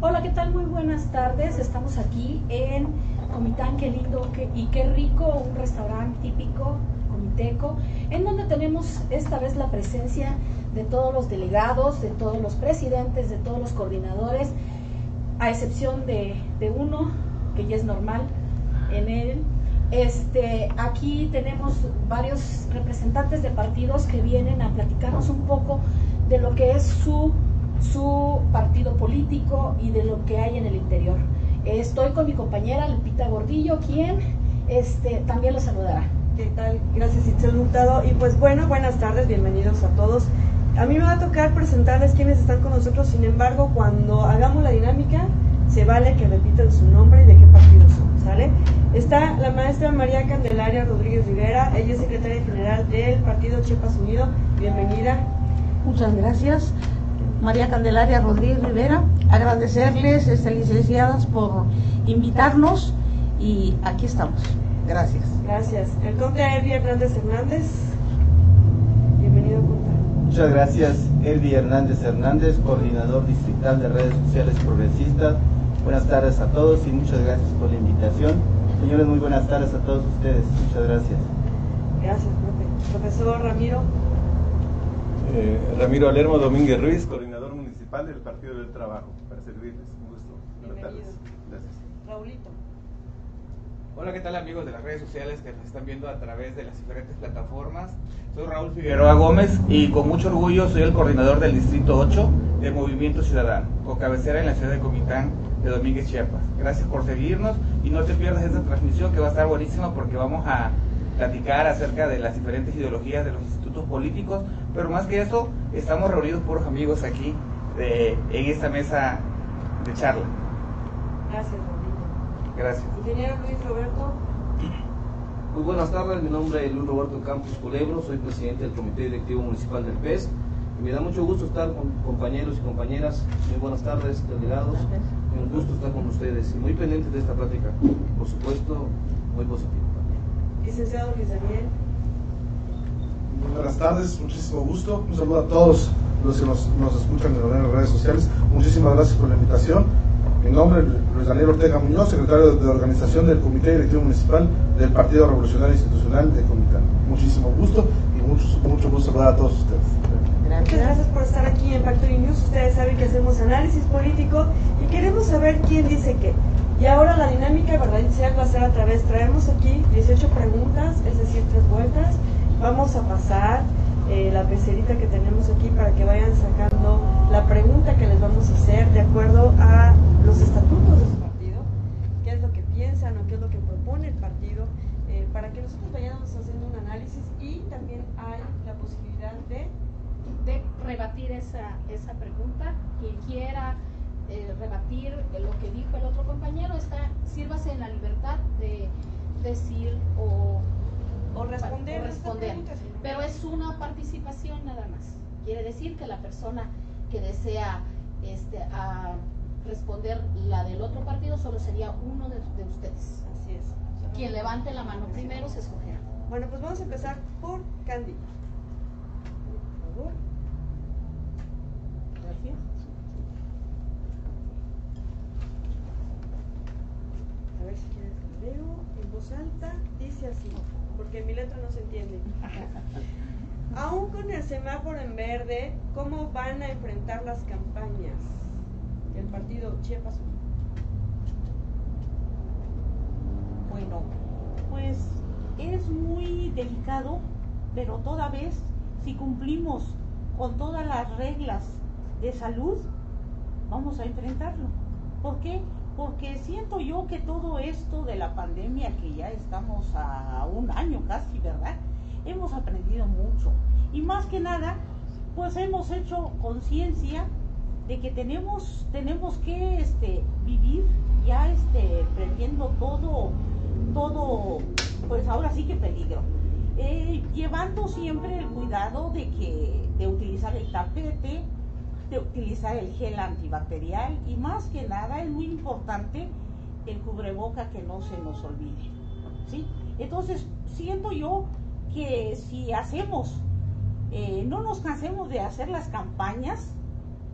Hola, ¿qué tal? Muy buenas tardes. Estamos aquí en Comitán, qué lindo y qué rico, un restaurante típico comiteco, en donde tenemos esta vez la presencia de todos los delegados, de todos los presidentes, de todos los coordinadores, a excepción de, de uno, que ya es normal en él. Este, aquí tenemos varios representantes de partidos que vienen a platicarnos un poco de lo que es su su partido político y de lo que hay en el interior. Estoy con mi compañera Lupita Gordillo, quien este, también lo saludará. ¿Qué tal? Gracias, Itzel Hurtado. Y pues bueno, buenas tardes, bienvenidos a todos. A mí me va a tocar presentarles quienes están con nosotros, sin embargo, cuando hagamos la dinámica, se vale que repitan su nombre y de qué partido son, ¿sale? Está la maestra María Candelaria Rodríguez Rivera, ella es secretaria general del Partido Chiapas Unido. Bienvenida. Muchas gracias. María Candelaria Rodríguez Rivera, agradecerles, este, licenciadas, por invitarnos y aquí estamos. Gracias. Gracias. El conde Elvi Hernández Hernández. Bienvenido, conde. Muchas gracias, Elvi Hernández Hernández, coordinador distrital de redes sociales progresistas. Buenas tardes a todos y muchas gracias por la invitación. Señores, muy buenas tardes a todos ustedes. Muchas gracias. Gracias, profe. Profesor Ramiro. Eh, Ramiro Alermo Domínguez Ruiz, coordinador municipal del Partido del Trabajo, para servirles. Un gusto. Buenas tardes. Gracias. Raulito. Hola, ¿qué tal amigos de las redes sociales que nos están viendo a través de las diferentes plataformas? Soy Raúl Figueroa Gómez y con mucho orgullo soy el coordinador del Distrito 8 del Movimiento Ciudadano, con cabecera en la ciudad de Comitán de Domínguez, Chiapas. Gracias por seguirnos y no te pierdas esta transmisión que va a estar buenísima porque vamos a platicar acerca de las diferentes ideologías de los institutos políticos, pero más que eso, estamos reunidos puros amigos aquí de, en esta mesa de charla. Gracias, Rodrigo. Gracias. Ingeniero Luis Roberto. Muy buenas tardes, mi nombre es Luis Roberto Campos Culebro, soy presidente del Comité Directivo Municipal del PES y me da mucho gusto estar con compañeros y compañeras. Muy buenas tardes, delegados. Un gusto estar con ustedes y muy pendiente de esta plática. Por supuesto, muy positiva. Licenciado Luis Daniel. Muy buenas tardes, muchísimo gusto. Un saludo a todos los que nos, nos escuchan en las redes sociales. Muchísimas gracias por la invitación. Mi nombre es Luis Daniel Ortega Muñoz, secretario de organización del Comité Directivo Municipal del Partido Revolucionario Institucional de Comitán. Muchísimo gusto y mucho, mucho gusto saludar a todos ustedes. Muchas gracias por estar aquí en Factory News. Ustedes saben que hacemos análisis político y queremos saber quién dice qué. Y ahora la dinámica, ¿verdad? Se va a hacer a través, traemos aquí 18 preguntas, es decir, tres vueltas. Vamos a pasar eh, la pecerita que tenemos aquí para que vayan sacando la pregunta que les vamos a hacer de acuerdo a los estatutos de su partido, qué es lo que piensan o qué es lo que propone el partido, eh, para que nosotros vayamos haciendo un análisis y también hay la posibilidad de... De rebatir esa, esa pregunta, quien quiera eh, rebatir lo que dijo el otro compañero, está, sírvase en la libertad de decir o, o responder. o responder. Pero es una participación nada más. Quiere decir que la persona que desea este, a responder la del otro partido solo sería uno de, de ustedes. Así es. Quien levante la mano primero se escogerá. Bueno, pues vamos a empezar por Candy. Por favor. Gracias. Ver si quieres que leo en voz alta. Dice así, porque mi letra no se entiende. Aún con el semáforo en verde, ¿cómo van a enfrentar las campañas del partido Chiapas? Bueno, pues es muy delicado, pero toda vez si cumplimos con todas las reglas de salud, vamos a enfrentarlo. ¿Por qué? Porque siento yo que todo esto de la pandemia, que ya estamos a un año casi, ¿verdad? Hemos aprendido mucho. Y más que nada, pues hemos hecho conciencia de que tenemos, tenemos que este, vivir ya este, todo, todo, pues ahora sí que peligro. Eh, llevando siempre el cuidado de que, de utilizar el tapete, de utilizar el gel antibacterial y más que nada es muy importante el cubreboca que no se nos olvide. ¿sí? Entonces, siento yo que si hacemos, eh, no nos cansemos de hacer las campañas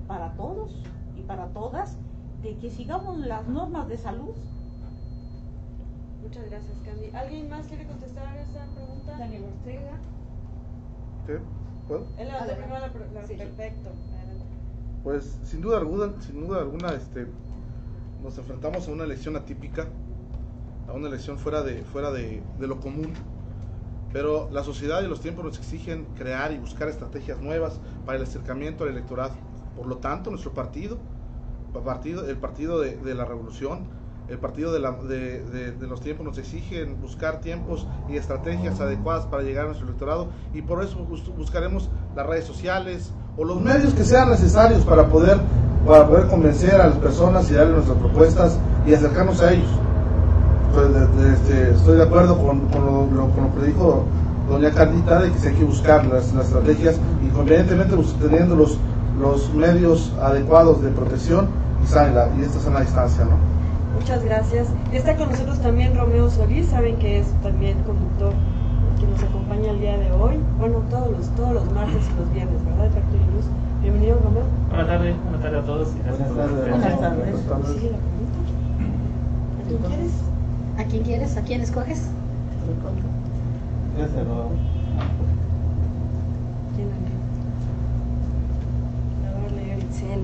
para todos y para todas, de que sigamos las normas de salud. Muchas gracias, Candy. ¿Alguien más quiere contestar a esa pregunta? Daniel Ortega. ¿Qué? ¿Puedo? Él levantó primero la, pre- la- Sí. Perfecto. Pues sin duda alguna, sin duda alguna, este, nos enfrentamos a una elección atípica, a una elección fuera de, fuera de, de lo común. Pero la sociedad y los tiempos nos exigen crear y buscar estrategias nuevas para el acercamiento al electorado. Por lo tanto, nuestro partido, pa- partido el partido de, la revolución, el partido de, los tiempos nos exigen buscar tiempos y estrategias adecuadas para llegar a nuestro electorado y por eso buscaremos las redes sociales o los medios que sean necesarios para poder, para poder convencer a las personas y darles nuestras propuestas y acercarnos a ellos. Pues, este, estoy de acuerdo con, con lo, lo- con lo que dijo doña Carlita de que hay que buscar las, las estrategias y convenientemente teniendo los, los medios adecuados de protección y, sana, y esta sana distancia, ¿no? Muchas gracias. Está con nosotros también Romeo Solís, saben que es también conductor que nos acompaña el día de hoy. Bueno, todos los, todos los martes y los viernes, ¿verdad? De Factory News. Bienvenido, Romeo. Buenas tardes, buenas tardes a todos. y gracias Buenas tardes. Buenas tardes. Sigue la pregunta. ¿A quién quieres? ¿A quién quieres? ¿A quién escoges? Ya se lo- ¿Quién la lee? La va a leer Itzel.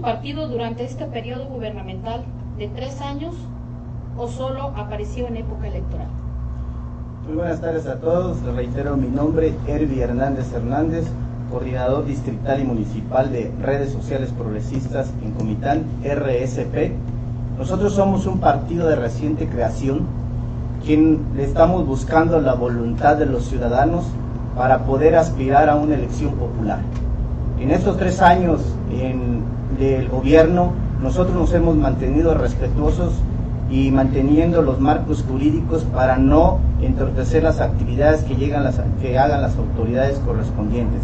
¿Qué hizo tu partido durante este periodo gubernamental de tres años o solo apareció en época electoral? Muy buenas tardes a todos. Les reitero mi nombre, Hervi Hernández Hernández, coordinador distrital y municipal de redes sociales progresistas en Comitán, RSP. Nosotros somos un partido de reciente creación, quien le estamos buscando la voluntad de los ciudadanos para poder aspirar a una elección popular. En estos tres años en- del gobierno, nosotros nos hemos mantenido respetuosos y manteniendo los marcos jurídicos para no entorpecer las actividades que, llegan las, que hagan las autoridades correspondientes.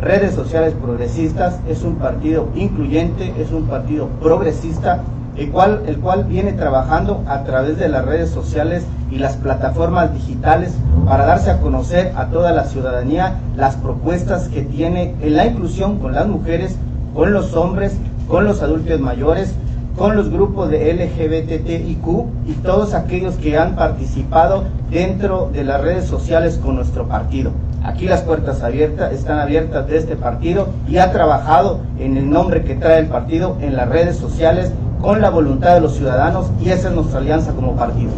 Redes Sociales Progresistas es un partido incluyente, es un partido progresista, el cual, el cual viene trabajando a través de las redes sociales y las plataformas digitales para darse a conocer a toda la ciudadanía las propuestas que tiene en la inclusión con las mujeres, con los hombres, con los adultos mayores, con los grupos de LGBTIQ y todos aquellos que han participado dentro de las redes sociales con nuestro partido. Aquí las puertas abiertas están abiertas de este partido y ha trabajado en el nombre que trae el partido en las redes sociales con la voluntad de los ciudadanos y esa es nuestra alianza como partido.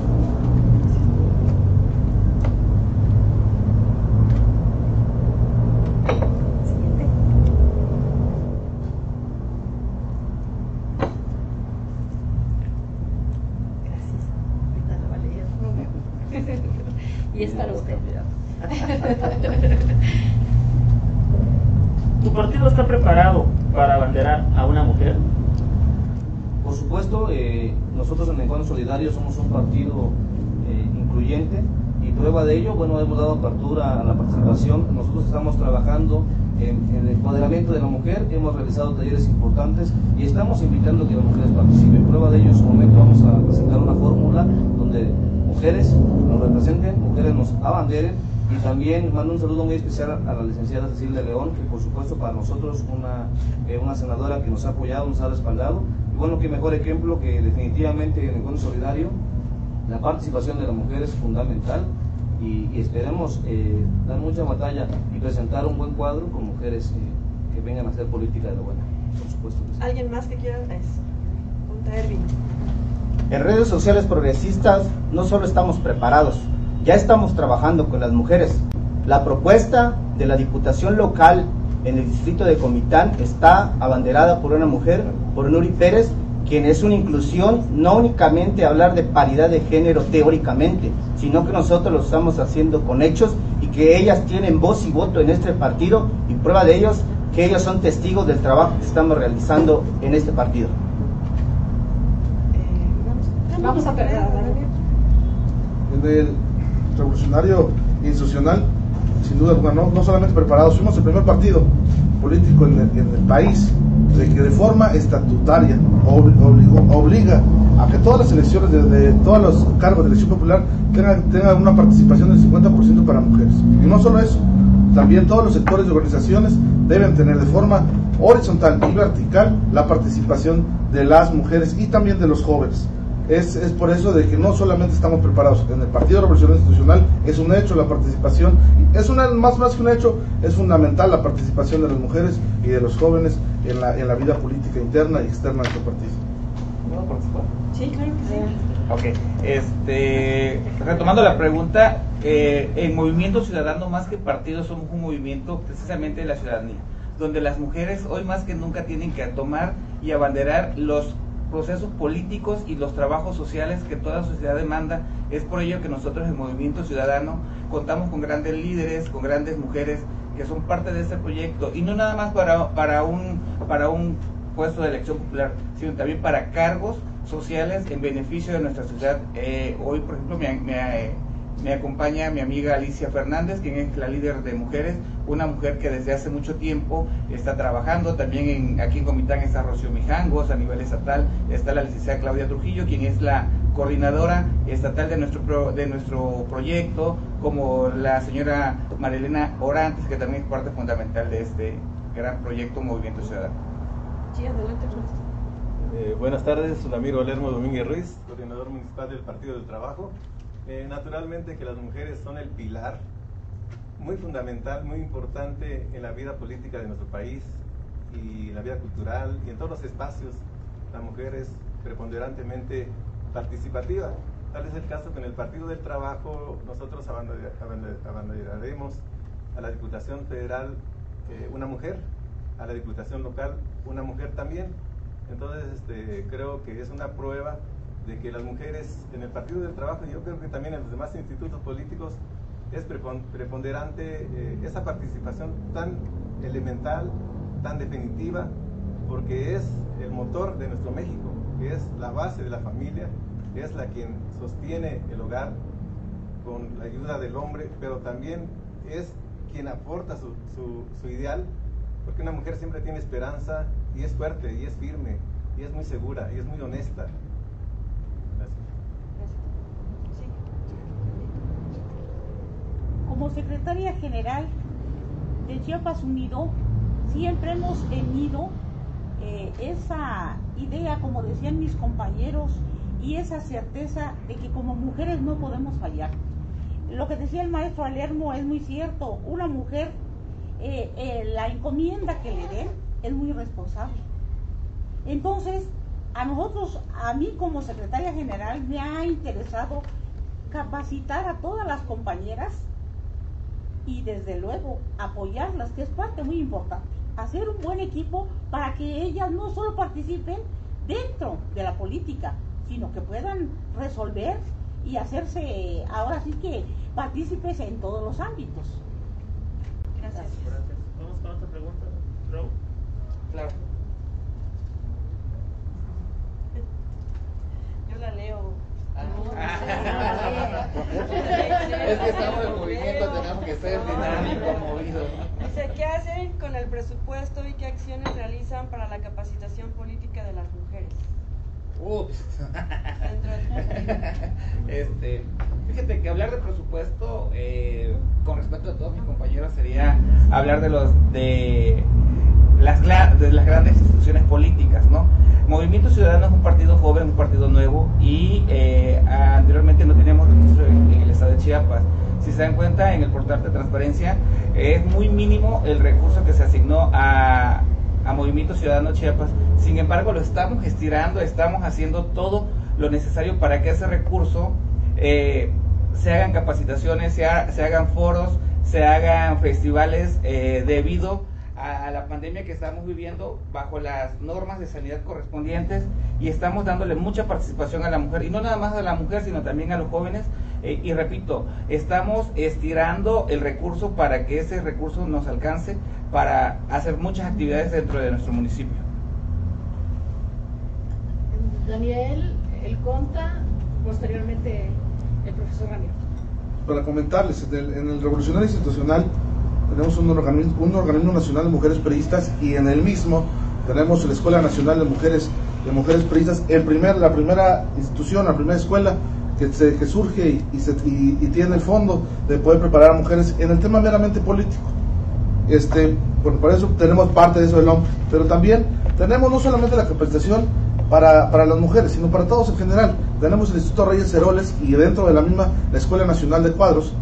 Siguiente. Gracias. Ahorita la va a leer Romeo. y es para usted. ¿Tu partido está preparado para abanderar a una mujer? Por supuesto, eh, nosotros en Encuentro Solidario somos un partido eh, incluyente y prueba de ello, bueno, hemos dado apertura a la participación. Nosotros estamos trabajando en, en el empoderamiento de la mujer, hemos realizado talleres importantes y estamos invitando a que las mujeres participen. Prueba de ello, en su momento vamos a presentar una fórmula donde mujeres nos representen, mujeres nos abanderen y también mando un saludo muy especial a la licenciada Cecilia León, que por supuesto para nosotros una, eh, una senadora que nos ha apoyado, nos ha respaldado. Y bueno, qué mejor ejemplo que definitivamente en el Encuentro Solidario la participación de la mujer es fundamental y, y esperemos eh, dar mucha batalla y presentar un buen cuadro con mujeres eh, que vengan a hacer política de lo buena, por supuesto. que sí. ¿Alguien más que quiera? Es. Pregunta Erwin. En redes sociales progresistas no solo estamos preparados, ya estamos trabajando con las mujeres. La propuesta de la Diputación local en el distrito de Comitán está abanderada por una mujer, por Nuri Pérez, quien es una inclusión, no únicamente hablar de paridad de género teóricamente, sino que nosotros lo estamos haciendo con hechos y que ellas tienen voz y voto en este partido y prueba de ellos que ellos son testigos del trabajo que estamos realizando en este partido. Eh, vamos, a perder. En el revolucionario institucional, sin duda alguna, no, no solamente preparados, fuimos el primer partido político en el, en el país de que de forma estatutaria obliga a que todas las elecciones de, todos los cargos de elección popular tengan, tengan una participación del 50% para mujeres. Y no solo eso, también todos los sectores de organizaciones deben tener de forma horizontal y vertical la participación de las mujeres y también de los jóvenes. Es, es, por eso de que no solamente estamos preparados en el Partido de Revolución Institucional, es un hecho la participación, es una, más, más que un hecho, es fundamental la participación de las mujeres y de los jóvenes en la, en la vida política interna y externa de nuestro partido. ¿Puedo participar? Sí, claro que sí. Ok, este, retomando la pregunta, eh, el movimiento ciudadano más que partido somos un movimiento precisamente de la ciudadanía, donde las mujeres hoy más que nunca tienen que tomar y abanderar los procesos políticos y los trabajos sociales que toda sociedad demanda. Es por ello que nosotros en Movimiento Ciudadano contamos con grandes líderes, con grandes mujeres que son parte de este proyecto y no nada más para, para, un, para un puesto de elección popular, sino también para cargos sociales en beneficio de nuestra sociedad. Eh, hoy, por ejemplo, me, me, me acompaña mi amiga Alicia Fernández, quien es la líder de mujeres, una mujer que desde hace mucho tiempo está trabajando. También en, aquí en Comitán está Rocío Mijangos, a nivel estatal está la licenciada Claudia Trujillo, quien es la coordinadora estatal de nuestro, de nuestro proyecto, como la señora Marilena Orantes, que también es parte fundamental de este gran proyecto Movimiento Ciudadano. Sí, adelante, eh, buenas tardes, su amigo Lermo Domínguez Ruiz, coordinador municipal del Partido del Trabajo. Eh, naturalmente que las mujeres son el pilar muy fundamental, muy importante en la vida política de nuestro país y en la vida cultural y en todos los espacios. La mujer es preponderantemente participativa. Tal es el caso que en el Partido del Trabajo nosotros abandonaremos a la Diputación Federal eh, una mujer, a la Diputación Local una mujer también. Entonces este, creo que es una prueba de que las mujeres en el Partido del Trabajo, y yo creo que también en los demás institutos políticos, es preponderante eh, esa participación tan elemental, tan definitiva, porque es el motor de nuestro México, es la base de la familia, es la quien sostiene el hogar con la ayuda del hombre, pero también es quien aporta su ideal, porque una mujer siempre tiene esperanza y es fuerte y es firme y es muy segura y es muy honesta como secretaria general de Chiapas Unido, siempre hemos tenido eh, esa idea, como decían mis compañeros, y esa certeza de que como mujeres no podemos fallar. Lo que decía el maestro Alermo es muy cierto, una mujer, eh, eh, la encomienda que le den es muy responsable. Entonces, a nosotros, a mí como secretaria general, me ha interesado capacitar a todas las compañeras y desde luego apoyarlas, que es parte muy importante. Hacer un buen equipo para que ellas no solo participen dentro de la política, sino que puedan resolver y hacerse, ahora sí que partícipes en todos los ámbitos. Gracias. Gracias. Vamos con otra pregunta. Claro. Yo la leo. es que estamos en movimiento, tenemos que ser dinámicos, movidos. Dice, ¿qué hacen con el presupuesto y qué acciones realizan para la capacitación política de las mujeres? Ups. este, fíjate que hablar de presupuesto, eh, con respecto a todos mis compañeros, sería hablar de los de las, de las grandes instituciones políticas, ¿no? Movimiento Ciudadano es un partido joven, un partido nuevo y eh, anteriormente no teníamos registro en, el estado de Chiapas. Si se dan cuenta, en el portal de transparencia es muy mínimo el recurso que se asignó a, a Movimiento Ciudadano Chiapas. Sin embargo, lo estamos gestionando, estamos haciendo todo lo necesario para que ese recurso eh, se hagan capacitaciones, se, se, hagan foros, se hagan festivales eh, debido la pandemia que estamos viviendo bajo las normas de sanidad correspondientes y estamos dándole mucha participación a la mujer y no nada más a la mujer sino también a los jóvenes. Eh, y repito estamos estirando el recurso para que ese recurso nos alcance para hacer muchas actividades dentro de nuestro municipio. Daniel el Conta posteriormente el profesor Ramiro. Para comentarles en el revolucionario institucional tenemos un organismo, un organismo nacional de mujeres periodistas y en el mismo tenemos la Escuela Nacional de Mujeres de Mujeres Periodistas, el primer, la primera institución, la primera escuela que, se, surge y, se, y, tiene el fondo de poder preparar a mujeres en el tema meramente político. Este, por, por eso tenemos parte de eso del hombre, pero también tenemos no solamente la capacitación para, para las mujeres, sino para todos en general. Tenemos el Instituto Reyes Heroles y dentro de la misma la Escuela Nacional de Cuadros,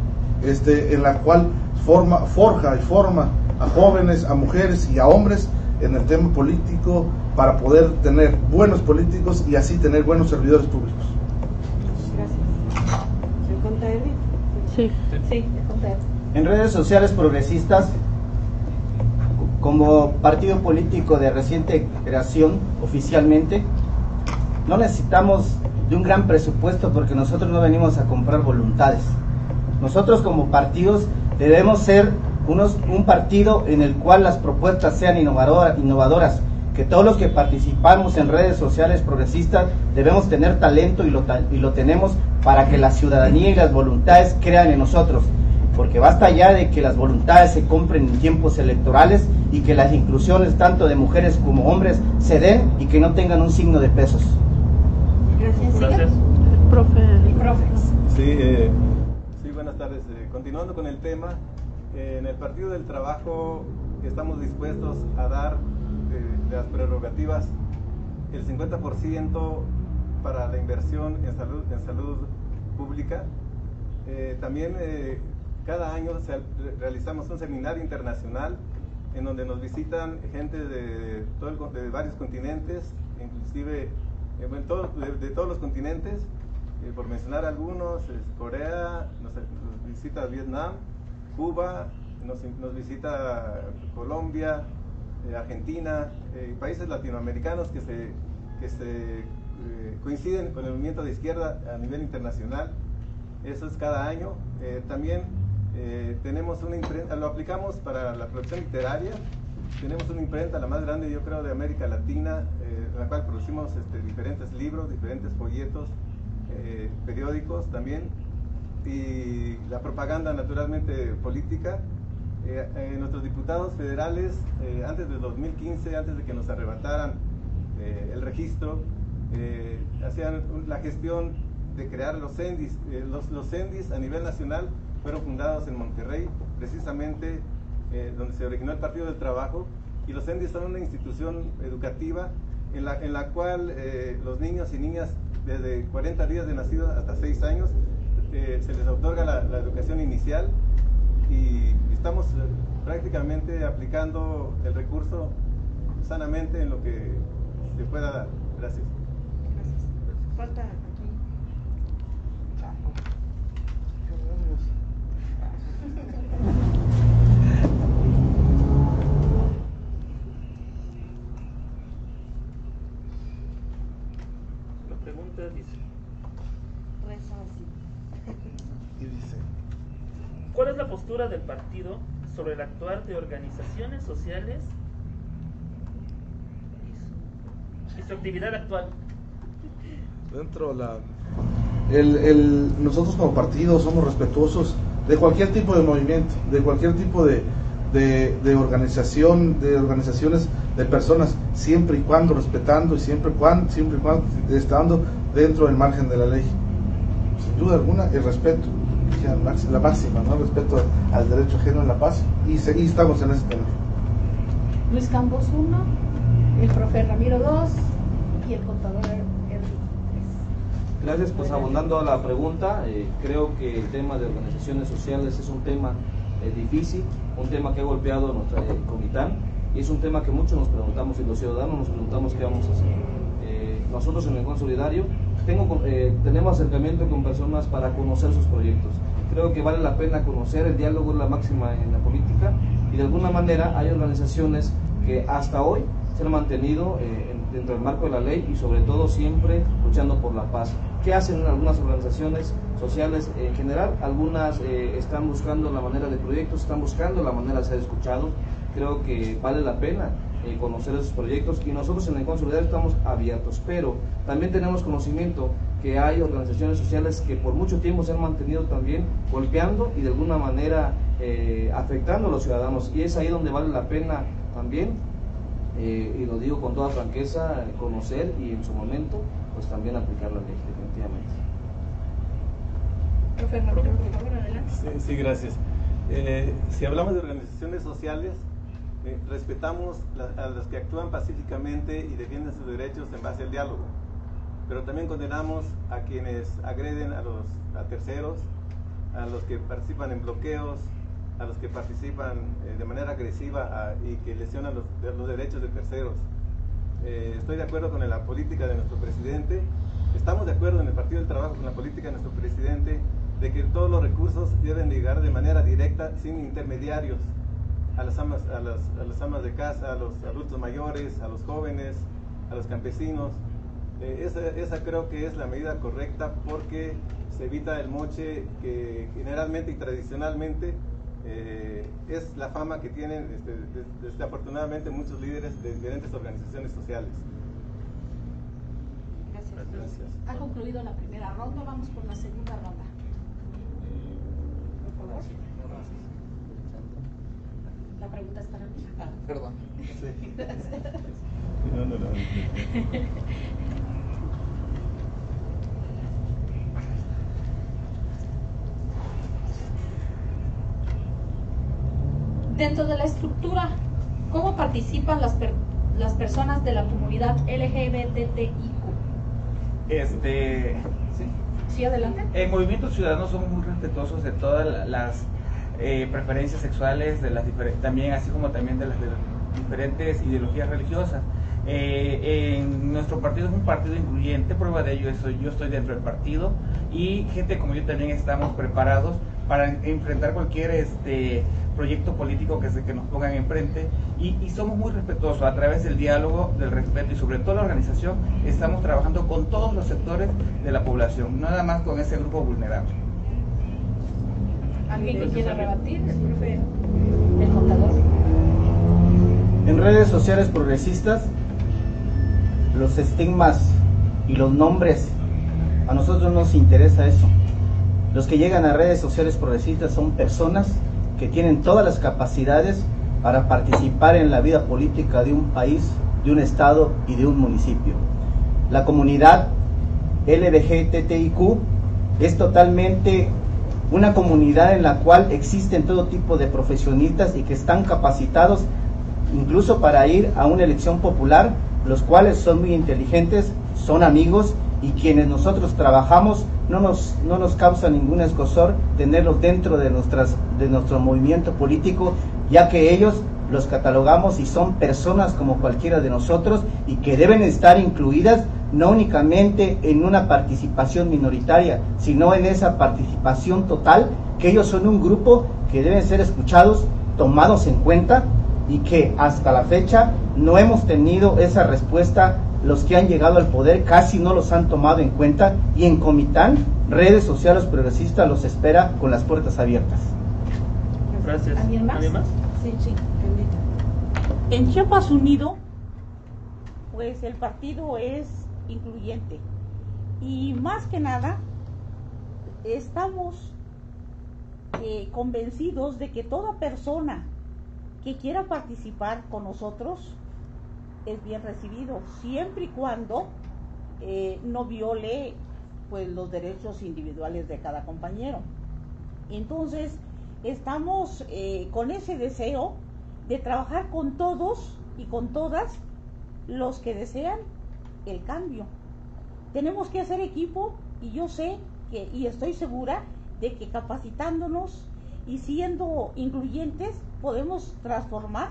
este, en la cual forma, forja y forma a jóvenes, a mujeres y a hombres en el tema político para poder tener buenos políticos y así tener buenos servidores públicos. Gracias. Sí. Sí. En redes sociales progresistas, como partido político de reciente creación oficialmente, no necesitamos de un gran presupuesto porque nosotros no venimos a comprar voluntades. Nosotros como partidos debemos ser unos, un partido en el cual las propuestas sean innovadora- innovadoras, que todos los que participamos en redes sociales progresistas debemos tener talento y lo, y lo tenemos para que la ciudadanía y las voluntades crean en nosotros. Porque basta ya de que las voluntades se compren en tiempos electorales y que las inclusiones tanto de mujeres como hombres se den y que no tengan un signo de pesos. Gracias. Gracias. El profe. Sí, eh, sí. Eh, continuando con el tema, eh, en el Partido del Trabajo estamos dispuestos a dar eh, las prerrogativas el 50% para la inversión en salud, en salud pública. Eh, también eh, cada año realizamos un seminario internacional en donde nos visitan gente de, todo el de varios continentes, inclusive eh, de, todos los continentes, por mencionar algunos, es Corea, visita Vietnam, Cuba, nos, visita Colombia, eh, Argentina, eh, países latinoamericanos que se, que se eh, coinciden con el movimiento de izquierda a nivel internacional. Eso es cada año. Eh, también tenemos una imprenta, lo aplicamos para la producción literaria. Tenemos una imprenta, la más grande yo creo de América Latina, en la cual producimos este, diferentes libros, diferentes folletos, periódicos también. Y la propaganda naturalmente política. Eh, eh, nuestros diputados federales, eh, antes del 2015, antes de que nos arrebataran eh, el registro, eh, hacían la gestión de crear los CENDIS. Eh, los, los CENDIS a nivel nacional fueron fundados en Monterrey, precisamente donde se originó el Partido del Trabajo, y los CENDIS son una institución educativa en la, en la cual los niños y niñas desde 40 días de nacidos hasta 6 años eh, se les otorga la, la educación inicial y estamos eh, prácticamente aplicando el recurso sanamente en lo que se pueda dar. Gracias. Gracias. Falta aquí. La pregunta dice, Reza así. Y dice, ¿cuál es la del partido sobre el actuar de organizaciones sociales y su, y actividad actual? dentro la el, el- nosotros como partido somos respetuosos de cualquier tipo de movimiento de cualquier tipo de, de, de organización de organizaciones de personas siempre y cuando respetando y siempre cuando siempre y cuando estando dentro del margen de la ley sin duda alguna el respeto la máxima- ¿no? el respeto al derecho ajeno en la paz y seguir estamos en ese tema Luis Campos 1, el profe Ramiro 2 y el contador Enrique 3. Gracias, pues abundando a la pregunta, eh, creo que el tema de organizaciones sociales es un tema eh, difícil, un tema que ha golpeado a nuestra eh, Comitán y es un tema que muchos nos preguntamos y los ciudadanos nos preguntamos qué vamos a hacer. Eh, nosotros en el Encuentro Solidario tengo, eh, tenemos acercamiento con personas para conocer sus proyectos. Creo que vale la pena conocer, el diálogo es la máxima en la política y de alguna manera hay organizaciones que hasta hoy se han mantenido eh, en- dentro del marco de la ley y sobre todo siempre luchando por la paz. ¿Qué hacen algunas organizaciones sociales en general? Algunas eh, están buscando la manera de proyectos, están buscando la manera de ser escuchados. Creo que vale la pena eh, conocer esos proyectos y nosotros en el Encuentro Solidario estamos abiertos, pero también tenemos conocimiento que hay organizaciones sociales que por mucho tiempo se han mantenido también golpeando y de alguna manera eh, afectando a los ciudadanos y es ahí donde vale la pena también eh, y lo digo con toda franqueza, conocer y en su momento, pues también aplicar la ley, definitivamente. Profe Ramiro, por favor, adelante. Sí, sí, gracias. Eh, si hablamos de organizaciones sociales, eh, respetamos a los que actúan pacíficamente y defienden sus derechos en base al diálogo, pero también condenamos a quienes agreden a los a terceros, a los que participan en bloqueos, a los que participan eh, de manera agresiva y que lesionan los, los derechos de terceros. Eh, estoy de acuerdo con la política de nuestro presidente. Estamos de acuerdo en el Partido del Trabajo con la política de nuestro presidente de que todos los recursos deben llegar de manera directa, sin intermediarios, a las amas, a las, a las amas de casa, a los adultos mayores, a los jóvenes, a los campesinos. Eh, esa, esa creo que es la medida correcta porque se evita el moche que generalmente y tradicionalmente eh, es la fama que tienen este, des- desafortunadamente muchos líderes de diferentes organizaciones sociales. Gracias. Gracias. Ha concluido la primera ronda, vamos por la segunda ronda. Por favor. La pregunta es para mí. Ah, perdón. No, no, no. Dentro de la estructura, ¿cómo participan las, per- las personas de la comunidad LGBTIQ? Este, sí. ¿Sí, adelante? En Movimiento Ciudadano somos muy respetuosos de todas la- las eh, preferencias sexuales, de las también así como también de las, diferentes ideologías religiosas. Eh, en nuestro partido es un partido incluyente, prueba de ello es yo estoy dentro del partido y gente como yo también estamos preparados para en- enfrentar cualquier este proyecto político que se que nos pongan enfrente y, y somos muy respetuosos a través del diálogo, del respeto y sobre todo la organización estamos trabajando con todos los sectores de la población, nada más con ese grupo vulnerable. ¿Alguien que quiera rebatir? El profe, el contador. En redes sociales progresistas, los estigmas y los nombres, a nosotros no nos interesa eso. Los que llegan a redes sociales progresistas son personas que tienen todas las capacidades para participar en la vida política de un país, de un estado y de un municipio. La comunidad LGBTIQ es totalmente una comunidad en la cual existen todo tipo de profesionistas y que están capacitados incluso para ir a una elección popular, los cuales son muy inteligentes, son amigos y quienes nosotros trabajamos no nos, no nos causa ningún escosor tenerlos dentro de, nuestras, de nuestro movimiento político, ya que ellos los catalogamos y son personas como cualquiera de nosotros y que deben estar incluidas no únicamente en una participación minoritaria, sino en esa participación total, que ellos son un grupo que deben ser escuchados, tomados en cuenta y que hasta la fecha no hemos tenido esa respuesta. Los que han llegado al poder casi no los han tomado en cuenta y en Comitán, redes sociales progresistas los espera con las puertas abiertas. Gracias. ¿Alguien más? ¿Alguien más? Sí, sí. En Chiapas Unido, pues el partido es incluyente. Y más que nada, estamos eh, convencidos de que toda persona que quiera participar con nosotros es bien recibido, siempre y cuando eh, no viole pues los derechos individuales de cada compañero. Entonces, estamos eh, con ese deseo de trabajar con todos y con todas los que desean el cambio. Tenemos que hacer equipo y yo sé que y estoy segura de que capacitándonos y siendo incluyentes podemos transformar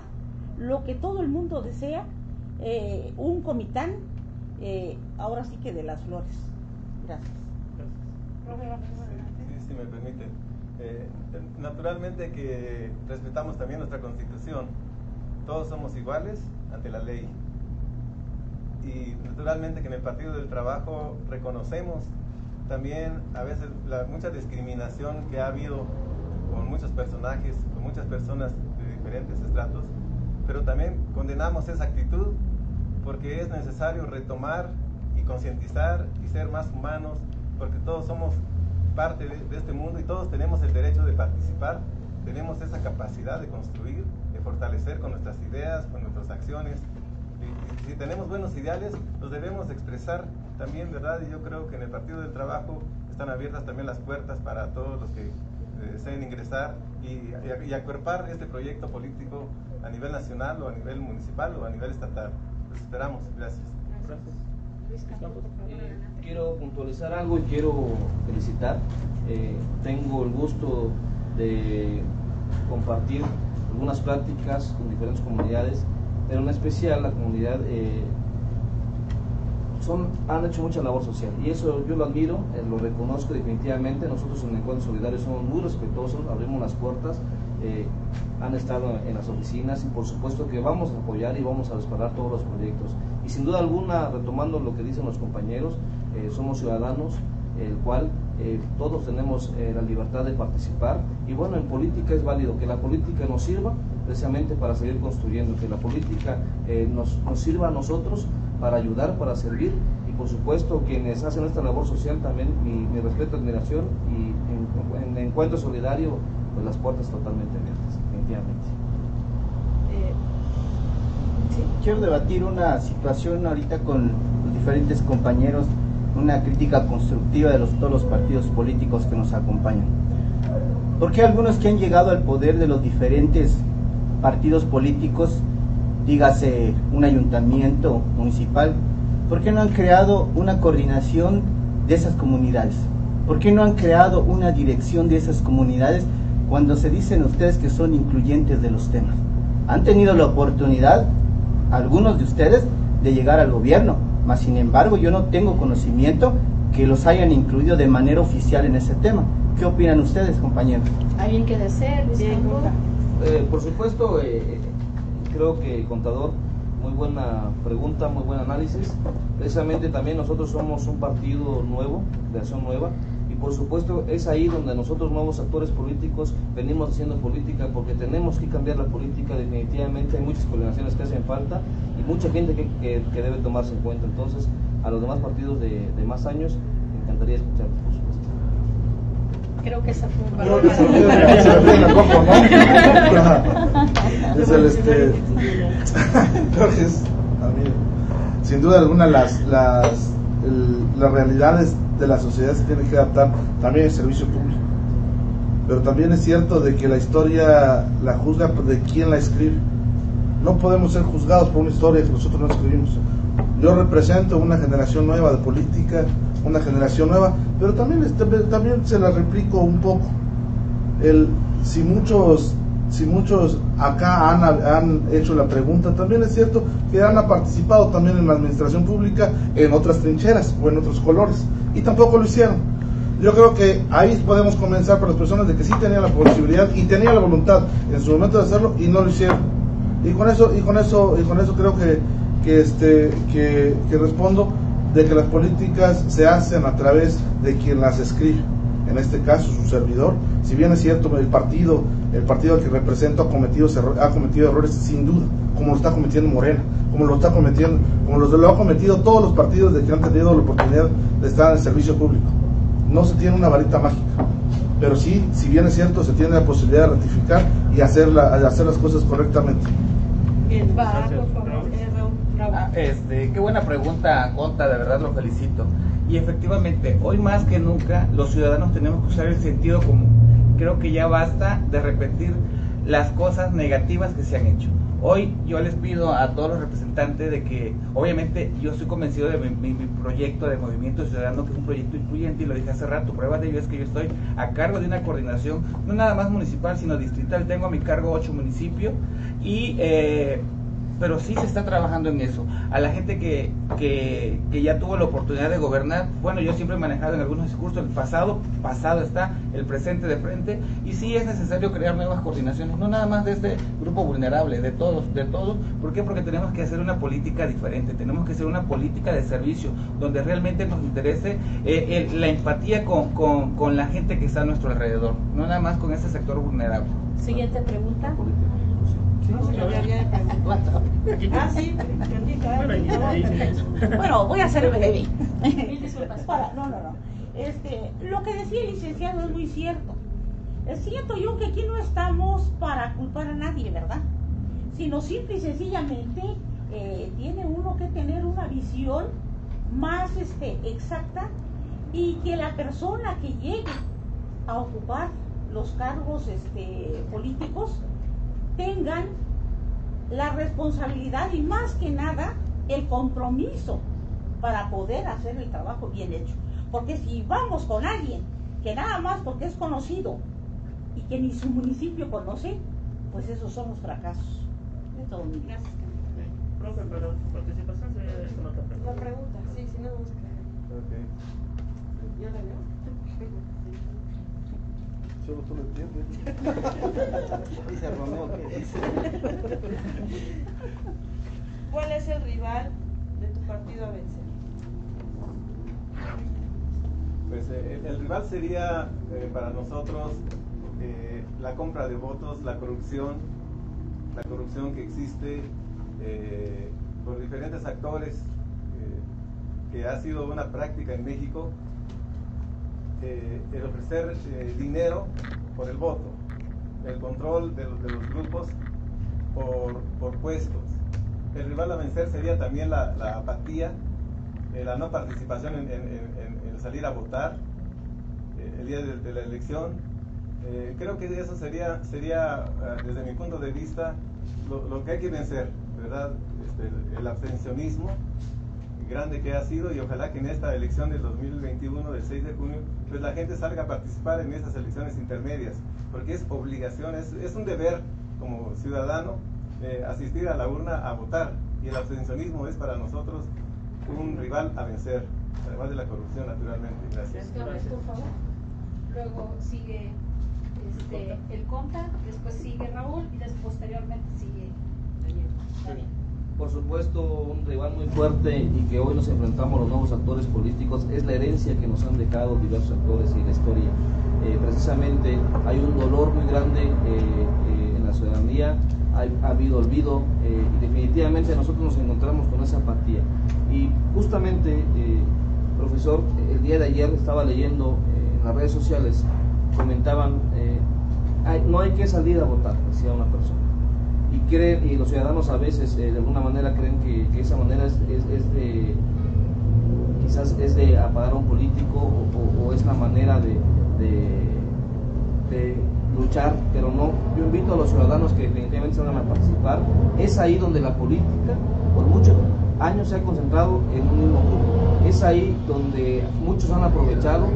lo que todo el mundo desea, eh, un comitán, eh, ahora sí que de las flores. Gracias. Sí, si me permiten. Eh, naturalmente que respetamos también nuestra constitución. Todos somos iguales ante la ley. Y naturalmente que en el Partido del Trabajo reconocemos también a veces la mucha discriminación que ha habido con muchos personajes, con muchas personas de diferentes estratos, pero también condenamos esa actitud porque es necesario retomar y concientizar y ser más humanos, porque todos somos parte de, este mundo y todos tenemos el derecho de participar, tenemos esa capacidad de construir, de fortalecer con nuestras ideas, con nuestras acciones y, si tenemos buenos ideales, los debemos expresar también, ¿verdad? Y yo creo que en el Partido del Trabajo están abiertas también las puertas para todos los que eh, deseen ingresar y, y, este proyecto político a nivel nacional o a nivel municipal o a nivel estatal. Los esperamos. Gracias. Eh, quiero puntualizar algo y quiero felicitar. Eh, tengo el gusto de compartir algunas prácticas con diferentes comunidades, pero en especial la comunidad eh, son, han hecho mucha labor social y eso yo lo admiro, lo reconozco definitivamente. Nosotros en el Encuentro Solidario somos muy respetuosos, abrimos las puertas, eh, han estado en las oficinas y por supuesto que vamos a apoyar y vamos a respaldar todos los proyectos. Y sin duda alguna, retomando lo que dicen los compañeros, somos ciudadanos, el cual eh, todos tenemos eh, la libertad de participar y bueno, en política es válido que la política nos sirva precisamente para seguir construyendo, que la política eh, nos, nos, sirva a nosotros para ayudar, para servir y por supuesto quienes hacen esta labor social también mi, respeto, admiración y en, en, encuentro solidario pues las puertas totalmente abiertas, definitivamente. Quiero debatir una situación ahorita con los diferentes compañeros una crítica constructiva de los, todos los partidos políticos que nos acompañan. Porque algunos que han llegado al poder de los diferentes partidos políticos, dígase un ayuntamiento municipal, ¿por qué no han creado una coordinación de esas comunidades? ¿Por qué no han creado una dirección de esas comunidades cuando se dicen ustedes que son incluyentes de los temas? Han tenido la oportunidad, algunos de ustedes, de llegar al gobierno, mas sin embargo yo no tengo conocimiento que los hayan incluido de manera oficial en ese tema. ¿Qué opinan ustedes, compañeros? ¿Alguien que desee? Eh, por supuesto, eh, creo que contador, muy buena pregunta, muy buen análisis. Precisamente también nosotros somos un partido nuevo, de acción nueva, por supuesto es ahí donde nosotros nuevos actores políticos venimos haciendo política porque tenemos que cambiar la política definitivamente, hay muchas coordinaciones que hacen falta y mucha gente que, que, debe tomarse en cuenta. Entonces, a los demás partidos de, de más años, me encantaría escuchar, por supuesto. Creo que esa fue un valor. Es el este. Entonces, sin duda alguna, las, las, las realidades de la sociedad se tienen que adaptar también al servicio público. Pero también es cierto de que la historia la juzga de quién la escribe no podemos ser juzgados por una historia que nosotros no escribimos. Yo represento una generación nueva de política, una generación nueva, pero también, este, también se la replico un poco. El, si muchos si muchos acá han, han, hecho la pregunta, también es cierto que han participado también en la administración pública en otras trincheras o en otros colores y tampoco lo hicieron. Yo creo que ahí podemos comenzar por las personas de que sí tenían la posibilidad y tenían la voluntad en su momento de hacerlo y no lo hicieron. Y con eso, y con eso, y con eso creo que, que este, que respondo de que las políticas se hacen a través de quien las escribe en este caso su servidor, si bien es cierto el partido, el partido al que represento ha cometido, ha cometido errores sin duda, como lo está cometiendo Morena, como lo está cometiendo, como lo ha cometido todos los partidos de que han tenido la oportunidad de estar en el servicio público. No se tiene una varita mágica, pero sí, si bien es cierto, se tiene la posibilidad de ratificar y hacer, la, hacer las cosas correctamente. Ah, este, qué buena pregunta, Conta, de verdad lo felicito. Y efectivamente, hoy más que nunca, los ciudadanos tenemos que usar el sentido común. Creo que ya basta de repetir las cosas negativas que se han hecho. Hoy yo les pido a todos los representantes de que, obviamente, yo estoy convencido de mi, proyecto de Movimiento Ciudadano, que es un proyecto incluyente, y lo dije hace rato, prueba de ello es que yo estoy a cargo de una coordinación, no nada más municipal, sino distrital. Tengo a mi cargo ocho municipios y eh, pero sí se está trabajando en eso. A la gente que, que, que, ya tuvo la oportunidad de gobernar, bueno, yo siempre he manejado en algunos discursos el pasado, pasado está, el presente de frente, y sí es necesario crear nuevas coordinaciones, no nada más de este grupo vulnerable, de todos, de todos. ¿Por qué? Porque tenemos que hacer una política diferente, tenemos que hacer una política de servicio, donde realmente nos interese eh, la empatía con, con, con la gente que está a nuestro alrededor, no nada más con ese sector vulnerable. Siguiente pregunta. Bueno, voy a ser breve. no, no, no. Este, lo que decía el licenciado es muy cierto. Es cierto yo que aquí no estamos para culpar a nadie, ¿verdad? Sino simple y sencillamente eh, tiene uno que tener una visión más este, exacta y que la persona que llegue a ocupar los cargos este, políticos tengan la responsabilidad y más que nada el compromiso para poder hacer el trabajo bien hecho. Porque si vamos con alguien que nada más porque es conocido y que ni su municipio conoce, pues esos son los fracasos. Es todo mi Gracias. Profe, pero su participación se con otra La pregunta. pregunta, sí, si no vamos a Ok. ¿Ya la veo? Solo tú lo entiendes. Dice Romeo que dice. ¿Cuál es el rival de tu partido a vencer? Pues eh, el, el rival sería eh, para nosotros eh, la compra de votos, la corrupción, la corrupción que existe eh, por diferentes actores, eh, que ha sido una práctica en México, eh, el ofrecer eh, dinero por el voto, el control de los, de grupos por, por puestos. El rival a vencer sería también la, apatía, eh, la no participación en, salir a votar eh, el día de, la elección. Eh, creo que eso sería, sería eh, desde mi punto de vista, lo, que hay que vencer, ¿verdad? Este, el abstencionismo grande que ha sido y ojalá que en esta elección del 2021, del 6 de junio, pues la gente salga a participar en estas elecciones intermedias, porque es obligación, es, es un deber como ciudadano eh, asistir a la urna a votar y el abstencionismo es para nosotros un rival a vencer, además de la corrupción naturalmente. Gracias. Gracias, por favor. Luego sigue este, el Conta, después sigue Raúl y después posteriormente sigue. Por supuesto, un rival muy fuerte y que hoy nos enfrentamos los nuevos actores políticos es la herencia que nos han dejado diversos actores y la historia. Eh, precisamente hay un dolor muy grande eh, eh, en la ciudadanía, ha habido olvido y definitivamente nosotros nos encontramos con esa apatía. Y justamente, profesor, el día de ayer estaba leyendo en las redes sociales, comentaban, eh, "Hay- no hay que salir a votar, decía una persona y creen y los ciudadanos a veces eh, de alguna manera creen que, esa manera es, es- de quizás es de apagar a un político o, es la manera de, luchar pero no. Yo invito a los ciudadanos que definitivamente salgan a participar. Es ahí donde la política por muchos años se ha concentrado en un mismo grupo. Es ahí donde muchos han aprovechado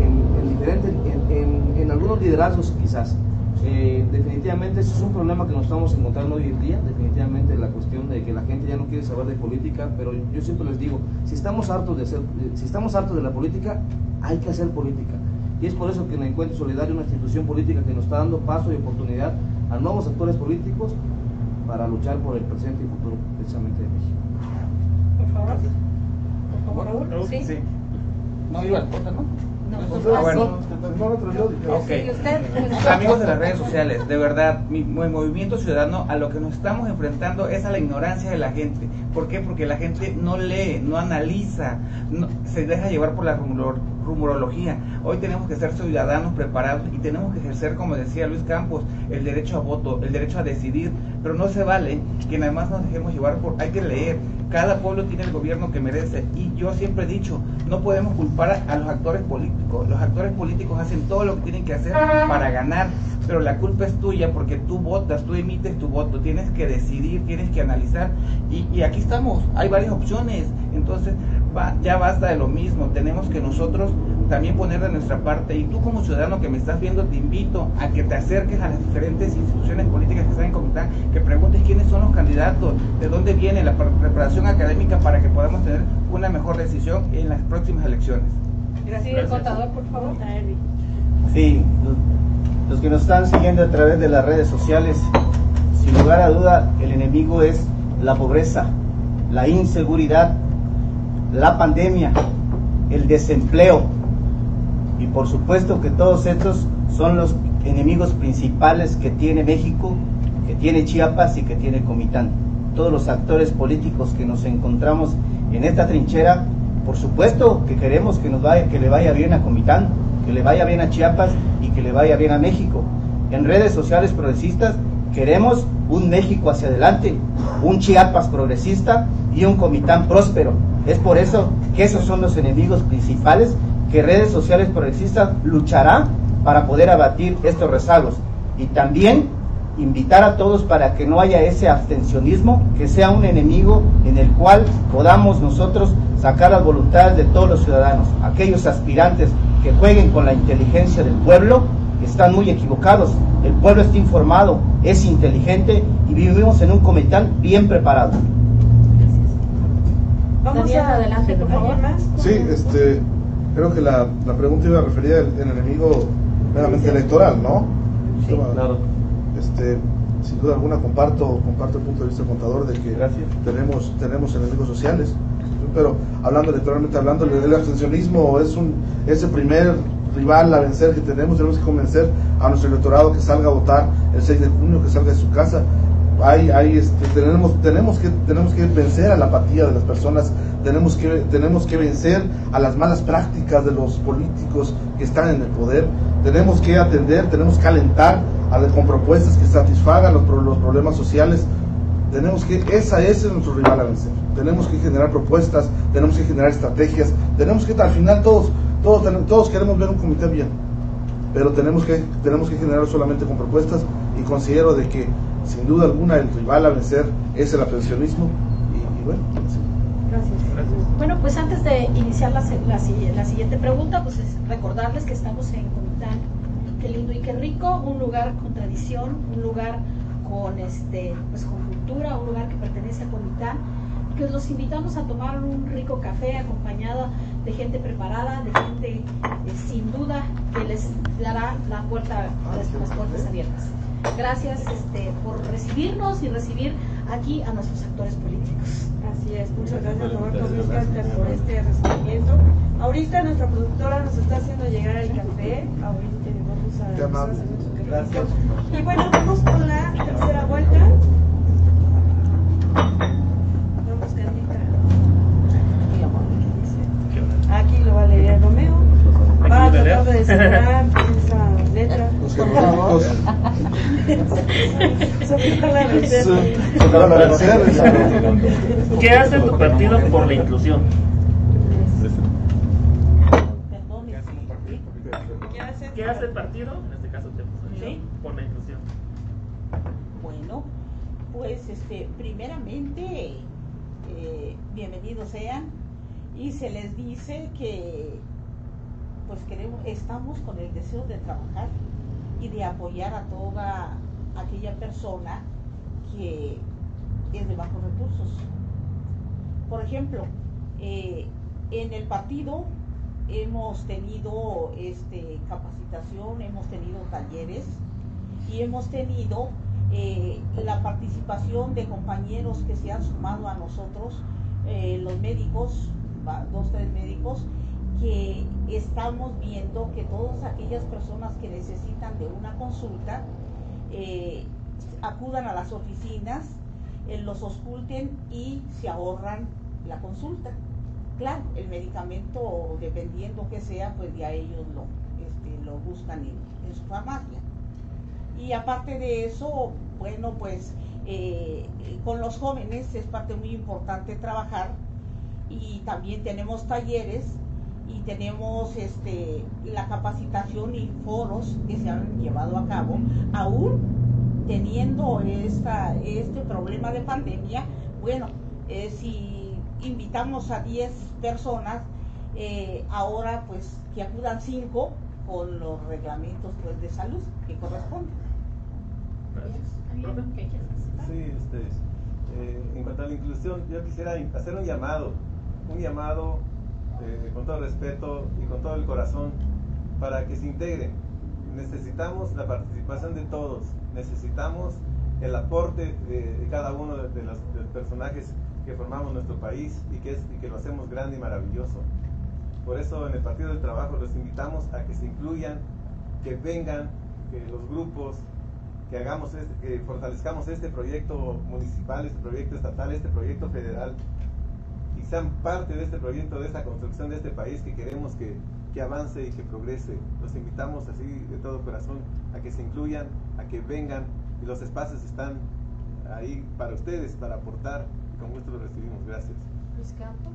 en, en diferentes en- en- en algunos liderazgos quizás eh, definitivamente ese es un problema que nos estamos encontrando hoy en día, definitivamente la cuestión de que la gente ya no quiere saber de política, pero yo siempre les digo, si estamos hartos de hacer, si estamos hartos de la política, hay que hacer política. Y es por eso que en el Encuentro Solidario, una institución política que nos está dando paso y oportunidad a nuevos actores políticos para luchar por el presente y futuro precisamente de México. Por favor. Por favor, Raúl. Sí. Sí. No iba al ¿no? No, Ah, bueno. no, no, otro yo dije, Ok. Sí, usted, pues, Amigos de las redes sociales, de verdad, mi, mi movimiento ciudadano a lo que nos estamos enfrentando es a la ignorancia de la gente. ¿Por qué? Porque la gente no lee, no analiza, no- se deja llevar por la rumor- rumorología. Hoy tenemos que ser ciudadanos preparados y tenemos que ejercer, como decía Luis Campos, el derecho a voto, el derecho a decidir. Pero no se vale que nada más nos dejemos llevar por... Hay que leer. Cada pueblo tiene el gobierno que merece. Y yo siempre he dicho, no podemos culpar a, los actores políticos. Los actores políticos hacen todo lo que tienen que hacer para ganar. Pero la culpa es tuya porque tú votas, tú emites tu voto. Tienes que decidir, tienes que analizar. Y, y aquí estamos. Hay varias opciones. Entonces, ya basta de lo mismo. Tenemos que nosotros también poner de nuestra parte. Y tú como ciudadano que me estás viendo, te invito a que te acerques a las diferentes instituciones políticas que están en Comitán, que preguntes quiénes son los candidatos, de dónde viene la pre- preparación académica para que podamos tener una mejor decisión en las próximas elecciones. Sí, el contador, por favor. Sí, los, los que nos están siguiendo a través de las redes sociales, sin lugar a duda, el enemigo es la pobreza, la inseguridad, la pandemia, el desempleo. Y por supuesto que todos estos son los enemigos principales que tiene México, que tiene Chiapas y que tiene Comitán. Todos los actores políticos que nos encontramos en esta trinchera, por supuesto que queremos que nos vaya, que le vaya bien a Comitán, que le vaya bien a Chiapas y que le vaya bien a México. En redes sociales progresistas Queremos un México hacia adelante, un Chiapas progresista y un Comitán próspero. Es por eso que esos son los enemigos principales que redes sociales progresistas luchará para poder abatir estos rezagos. Y también invitar a todos para que no haya ese abstencionismo, que sea un enemigo en el cual podamos nosotros sacar las voluntades de todos los ciudadanos. Aquellos aspirantes que jueguen con la inteligencia del pueblo están muy equivocados. El pueblo está informado, es inteligente y vivimos en un comitán bien preparado. Vamos a adelante, por favor. Sí, este, creo que la, la pregunta iba referida al enemigo meramente electoral, ¿no? Sí, claro. Este, sin duda alguna comparto, comparto el punto de vista del contador de que Gracias. tenemos, tenemos enemigos sociales, pero hablando electoralmente hablando, el, el abstencionismo es un es el primer rival a vencer que tenemos, tenemos que convencer a nuestro electorado que salga a votar el 6 de junio, que salga de su casa. Hay, hay, este, tenemos, tenemos, que, tenemos que vencer a la apatía de las personas, tenemos que, tenemos que vencer a las malas prácticas de los políticos que están en el poder, tenemos que atender, tenemos que alentar a, con propuestas que satisfagan los, los problemas sociales. Tenemos que, esa ese es nuestro rival a vencer. Tenemos que generar propuestas, tenemos que generar estrategias, tenemos que al final todos, todos, todos queremos ver un comité bien, pero tenemos que, tenemos que generar solamente con propuestas y considero de que sin duda alguna el rival a vencer es el abstencionismo y, y bueno, sí. Gracias. Bueno, pues antes de iniciar la, se- la la siguiente pregunta, pues es recordarles que estamos en Comitán, qué lindo y qué rico, un lugar con tradición, un lugar con este, pues con cultura, un lugar que pertenece a Comitán, y que los invitamos a tomar un rico café acompañada de gente preparada, de gente eh, sin duda que les dará la puerta, las, las puertas abiertas. Gracias este, por recibirnos y recibir aquí a nuestros actores políticos. Así es, muchas gracias Roberto Vizcarter por este recibimiento. Ahorita nuestra productora nos está haciendo llegar el café, ahorita vamos a. Gracias. Y bueno, vamos con la tercera vuelta. Vamos, Candita. Aquí lo va a leer Romeo. Va a tratar de esa letra. Los jeroglíficos. ¿Qué hace tu partido por la inclusión? ¿Qué hace? ¿Qué hace el partido, en este caso Sí. por la inclusión? Bueno, pues este, primeramente, eh, bienvenidos sean y se les dice que pues queremos, estamos con el deseo de trabajar y de apoyar a toda aquella persona que es de bajos recursos. Por ejemplo, eh, en el partido hemos tenido este, capacitación, hemos tenido talleres y hemos tenido eh, la participación de compañeros que se han sumado a nosotros, eh, los médicos, dos, tres médicos, que estamos viendo que todas aquellas personas que necesitan de una consulta eh, acudan a las oficinas, eh, los ausculten y se ahorran la consulta. Claro, el medicamento, dependiendo que sea, pues ya ellos lo, este, lo buscan en, en su farmacia. Y aparte de eso, bueno, pues eh, con los jóvenes es parte muy importante trabajar y también tenemos talleres y tenemos este, la capacitación y foros que se han llevado a cabo, aún teniendo esta, este problema de pandemia, bueno, eh, si invitamos a 10 personas, eh, ahora pues que acudan 5 con los reglamentos pues, de salud que corresponden. Gracias. Sí, este, eh, en cuanto a la inclusión, yo quisiera hacer un llamado, un llamado con todo respeto y con todo el corazón para que se integren. Necesitamos la participación de todos, necesitamos el aporte de, cada uno de, los, personajes que formamos nuestro país y que, lo hacemos grande y maravilloso. Por eso en el Partido del Trabajo los invitamos a que se incluyan, que vengan, que los grupos, que hagamos este- que fortalezcamos este proyecto municipal, este proyecto estatal, este proyecto federal sean parte de este proyecto, de esta construcción de este país que queremos que, que avance y que progrese. Los invitamos así de todo corazón a que se incluyan, a que vengan y los espacios están ahí para ustedes, para aportar. Con gusto lo recibimos. Gracias. Luis Campos.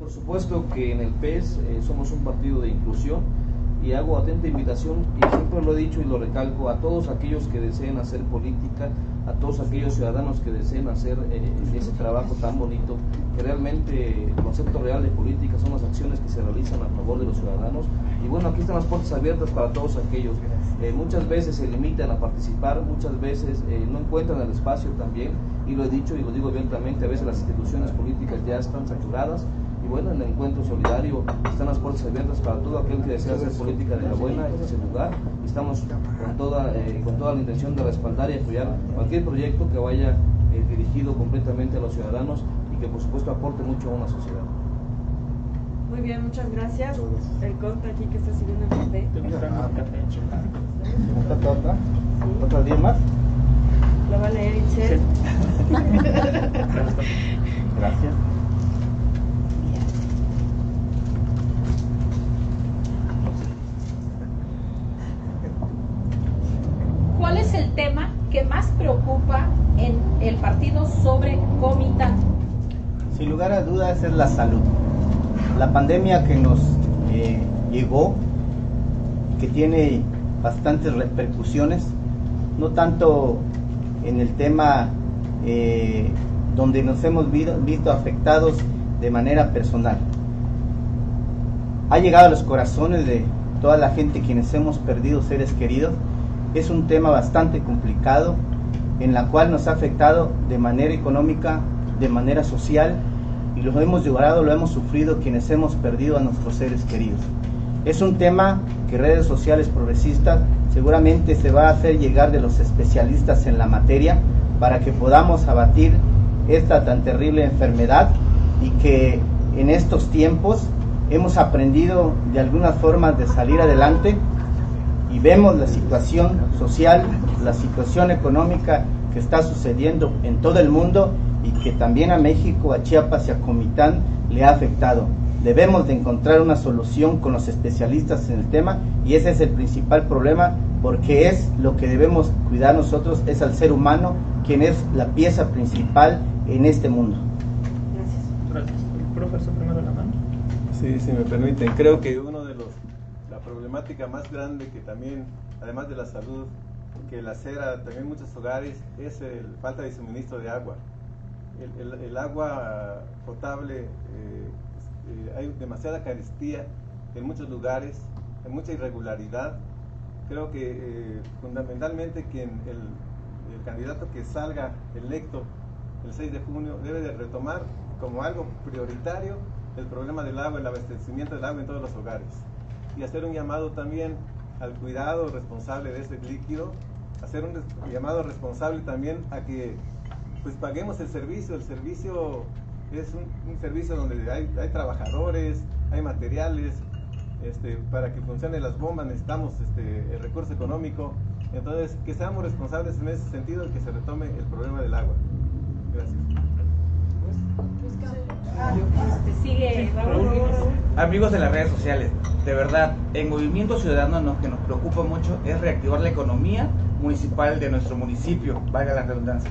Por supuesto que en el PES eh, somos un partido de inclusión y hago atenta invitación, y siempre lo he dicho y lo recalco, a todos aquellos que deseen hacer política, a todos aquellos ciudadanos que deseen hacer eh, ese trabajo tan bonito, que realmente el concepto real de política son las acciones que se realizan a favor de los ciudadanos. Y bueno, aquí están las puertas abiertas para todos aquellos. Eh, muchas veces se limitan a participar, muchas veces eh, no encuentran el espacio también, y lo he dicho y lo digo abiertamente, a veces las instituciones políticas ya están saturadas y bueno, en el encuentro solidario están las puertas abiertas para todo aquel que desea hacer política de la buena, este es el lugar. Estamos con toda, eh, con toda la intención de respaldar y apoyar cualquier proyecto que vaya eh, dirigido completamente a los ciudadanos y que por supuesto aporte mucho a una sociedad. Muy bien, muchas gracias. El conta aquí que está sirviendo el café. ¿Te gusta el café? ¿Otra, otra? ¿Otros 10 más? Lo va a leer Itzel. Gracias. ¿Cuál es el tema que más preocupa en el partido sobre Comitán? Sin lugar a dudas es la salud. La pandemia que nos eh, llegó, que tiene bastantes repercusiones, no tanto en el tema eh, donde nos hemos visto, visto afectados de manera personal. Ha llegado a los corazones de toda la gente quienes hemos perdido seres queridos. Es un tema bastante complicado en la cual nos ha afectado de manera económica, de manera social y lo hemos llorado, lo hemos sufrido quienes hemos perdido a nuestros seres queridos. Es un tema que redes sociales progresistas seguramente se va a hacer llegar de los especialistas en la materia para que podamos abatir esta tan terrible enfermedad y que en estos tiempos hemos aprendido de algunas formas de salir adelante y vemos la situación social, la situación económica que está sucediendo en todo el mundo y que también a México, a Chiapas y a Comitán le ha afectado. Debemos de encontrar una solución con los especialistas en el tema y ese es el principal problema porque es lo que debemos cuidar nosotros, es al ser humano quien es la pieza principal en este mundo. Gracias. Gracias. Profesor, primero la mano. Sí, si me permiten, creo que uno de los la problemática más grande que también, además de la salud, que lacera también muchos hogares es el falta de suministro de agua. El, agua potable, eh, eh, hay demasiada carestía en muchos lugares, hay mucha irregularidad. Creo que eh, fundamentalmente quien el, candidato que salga electo el 6 de junio debe de retomar como algo prioritario el problema del agua, el abastecimiento del agua en todos los hogares. Y hacer un llamado también al cuidado responsable de ese líquido, hacer un llamado responsable también a que pues paguemos el servicio. El servicio es un, servicio donde hay, trabajadores, hay materiales, este, para que funcionen las bombas necesitamos este, el recurso económico. Entonces, que seamos responsables en ese sentido y que se retome el problema del agua. Gracias. Amigos de las redes sociales, de verdad, en Movimiento Ciudadano lo que nos preocupa mucho es reactivar la economía municipal de nuestro municipio, valga la redundancia.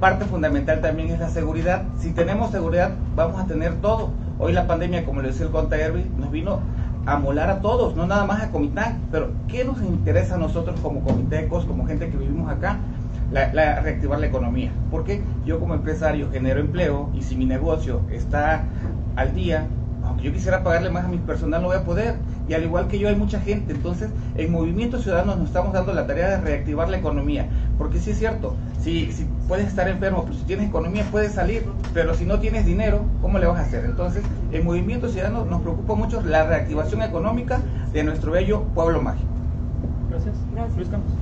Parte fundamental también es la seguridad. Si tenemos seguridad, vamos a tener todo. Hoy la pandemia, como le decía el Conta Herbie, nos vino a molar a todos, no nada más a Comitán. Pero, ¿qué nos interesa a nosotros como comitecos, como gente que vivimos acá? La, la- reactivar la economía. Porque yo como empresario genero empleo y si mi negocio está al día, aunque yo quisiera pagarle más a mi personal, no voy a poder. Y al igual que yo, hay mucha gente. Entonces, en Movimiento Ciudadano nos estamos dando la tarea de reactivar la economía. Porque sí es cierto, si, si puedes estar enfermo, pero si tienes economía puedes salir, pero si no tienes dinero, ¿cómo le vas a hacer? Entonces, en Movimiento Ciudadano nos preocupa mucho la reactivación económica de nuestro bello pueblo mágico. Gracias. Gracias. Luis Campos.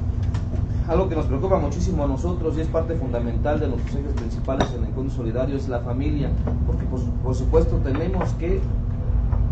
Algo que nos preocupa muchísimo a nosotros y es parte fundamental de nuestros ejes principales en el encuentro solidario es la familia, porque por, por supuesto tenemos que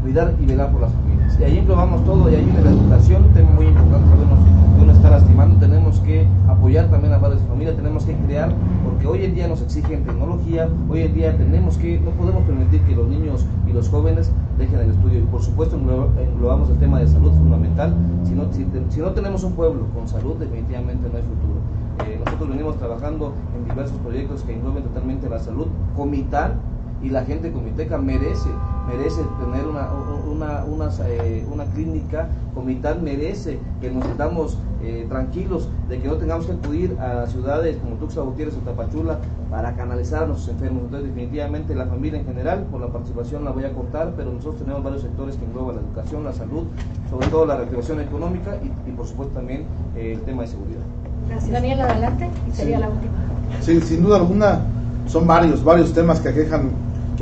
cuidar y velar por las familias. Y ahí englobamos todo, y ahí en la educación, tema muy importante que no, que no está lastimando, tenemos que apoyar también a padres de familia, tenemos que crear, porque hoy en día nos exigen tecnología, hoy en día tenemos que, no podemos permitir que los niños y los jóvenes dejen el estudio. Y por supuesto englo- englobamos el tema de salud fundamental, si no, si, no tenemos un pueblo con salud, definitivamente no hay futuro. Eh, nosotros venimos trabajando en diversos proyectos que engloben totalmente la salud. Comitán y la gente comiteca merece, merece tener una, una, una, eh, una clínica, Comitán merece que nos sentamos eh, tranquilos de que no tengamos que acudir a ciudades como Tuxtla Gutiérrez o Tapachula para canalizar a nuestros enfermos. Entonces, definitivamente la familia en general, por la participación la voy a cortar, pero nosotros tenemos varios sectores que engloban la educación, la salud, sobre todo la reactivación económica y, y por supuesto también eh, el tema de seguridad. Gracias. Daniel, adelante, y sería Sí. la última. Sí, sin duda alguna son varios, varios temas que aquejan,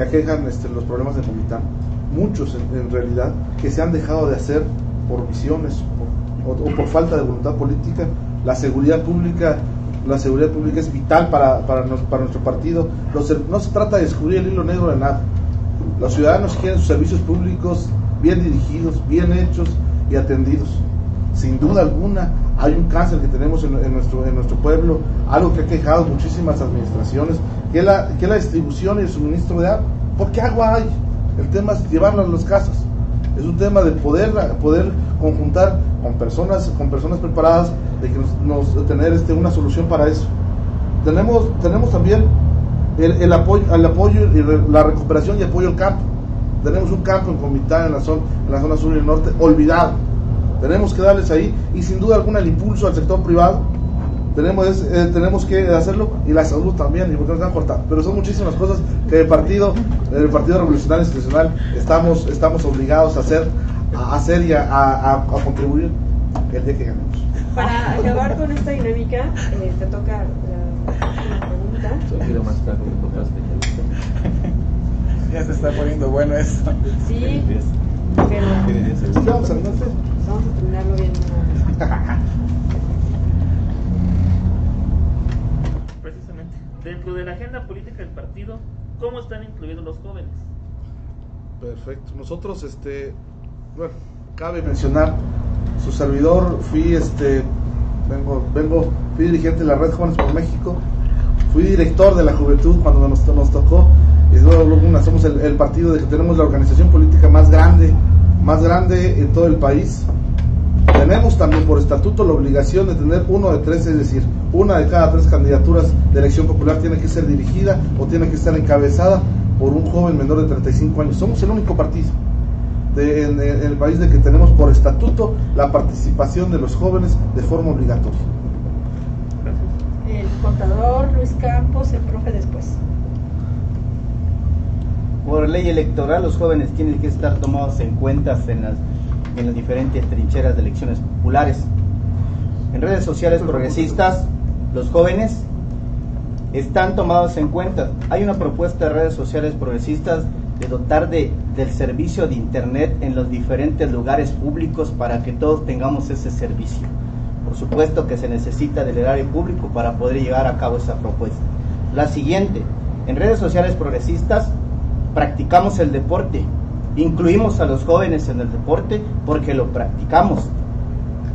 que aquejan este, los problemas de Comitán, muchos en, realidad, que se han dejado de hacer por visiones o, por falta de voluntad política. La seguridad pública, la seguridad pública es vital para, para, nuestro partido. No se trata de descubrir el hilo negro de nada. Los ciudadanos quieren sus servicios públicos bien dirigidos, bien hechos y atendidos. Sin duda alguna, hay un cáncer que tenemos en, en nuestro, en nuestro pueblo, algo que ha quejado muchísimas administraciones, que es la, que la distribución y el suministro de agua. Porque agua hay. El tema es llevarla a las casas. Es un tema de poder, poder conjuntar con personas, con personas preparadas, de que nos, nos- tener este, una solución para eso. Tenemos, tenemos también el, el apoyo, el apoyo y la recuperación y apoyo al campo. Tenemos un campo en Comitán, en la zona, en la zona sur y el norte, olvidado. Tenemos que darles ahí y sin duda alguna el impulso al sector privado. Tenemos, es- eh, tenemos que hacerlo y la salud también, y porque nos van a cortar. Pero son muchísimas cosas que el partido, el Partido Revolucionario Institucional estamos, estamos obligados a hacer, a hacer y a, a- a contribuir el día que ganemos. Para acabar con esta dinámica, eh, te toca la pregunta. Quiero más. Ya se está poniendo bueno esto. Sí, pero vamos a terminarlo bien. Dentro de la agenda política del partido, ¿cómo están incluidos los jóvenes? Perfecto. Nosotros, este, bueno, cabe mencionar, su servidor, fui, este, vengo, vengo, fui dirigente de la Red Jóvenes por México, fui director de la juventud cuando nos, nos tocó, y luego, luego somos el, el partido de que tenemos la organización política más grande, más grande en todo el país. Tenemos también por estatuto la obligación de tener uno de tres, es decir, una de cada tres candidaturas de elección popular tiene que ser dirigida o tiene que estar encabezada por un joven menor de 35 años. Somos el único partido de- en, en el país de que tenemos por estatuto la participación de los jóvenes de forma obligatoria. Gracias. El contador Luis Campos, el profe después. Por ley electoral, los jóvenes tienen que estar tomados en cuenta en las, en las diferentes trincheras de elecciones populares. En redes sociales progresistas, los jóvenes están tomados en cuenta. Hay una propuesta de redes sociales progresistas de dotar de, del servicio de Internet en los diferentes lugares públicos para que todos tengamos ese servicio. Por supuesto que se necesita del erario público para poder llevar a cabo esa propuesta. La siguiente, en redes sociales progresistas practicamos el deporte, incluimos a los jóvenes en el deporte porque lo practicamos.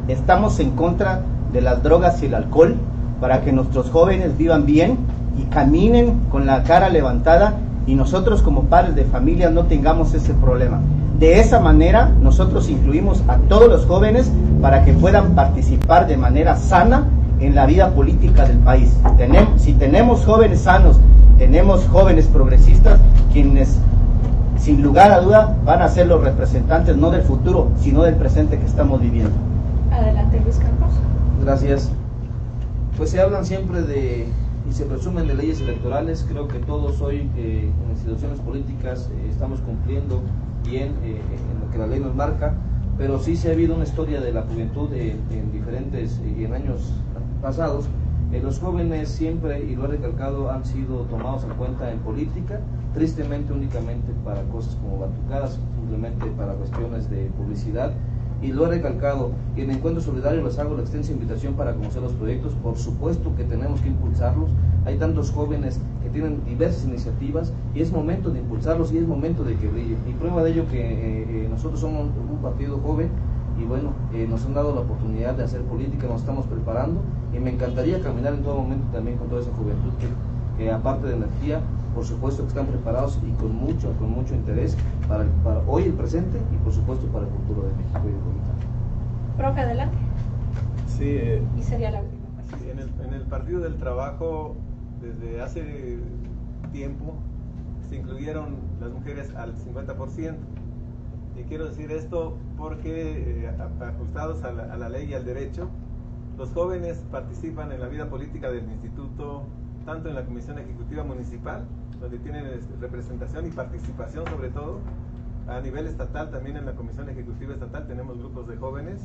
Estamos en contra de las drogas y el alcohol para que nuestros jóvenes vivan bien y caminen con la cara levantada y nosotros como padres de familia no tengamos ese problema. De esa manera nosotros incluimos a todos los jóvenes para que puedan participar de manera sana en la vida política del país. Tenemos, si tenemos jóvenes sanos, tenemos jóvenes progresistas, quienes sin lugar a duda van a ser los representantes no del futuro, sino del presente que estamos viviendo. Adelante Luis Campos. Gracias. Pues se hablan siempre de y se presumen de leyes electorales. Creo que todos hoy eh, en instituciones políticas eh, estamos cumpliendo bien eh, en lo que la ley nos marca, pero sí se ha habido una historia de la juventud eh, en diferentes y en años pasados. Eh, los jóvenes siempre, y lo he recalcado, han sido tomados en cuenta en política, tristemente únicamente para cosas como batucadas, simplemente para cuestiones de publicidad y lo he recalcado, y en Encuentro Solidario les hago la extensa invitación para conocer los proyectos, por supuesto que tenemos que impulsarlos, hay tantos jóvenes que tienen diversas iniciativas y es momento de impulsarlos y es momento de que. Y prueba de ello que eh, eh, nosotros somos un partido joven y bueno, eh, nos han dado la oportunidad de hacer política, nos estamos preparando y me encantaría caminar en todo momento también con toda esa juventud que aparte de energía, por supuesto que están preparados y con mucho, con mucho interés para, el- para hoy el presente y por supuesto para el futuro de México y de Comitán. Profe, adelante. Sí, eh, Y sería la última. Sí, en el, en el el Partido del Trabajo, desde hace tiempo, se incluyeron las mujeres al 50%. Y quiero decir esto porque, eh, ajustados a la, a la ley y al derecho, los jóvenes participan en la vida política del instituto, tanto en la Comisión Ejecutiva Municipal, donde tienen este, representación y participación sobre todo, a nivel estatal, también en la Comisión Ejecutiva Estatal tenemos grupos de jóvenes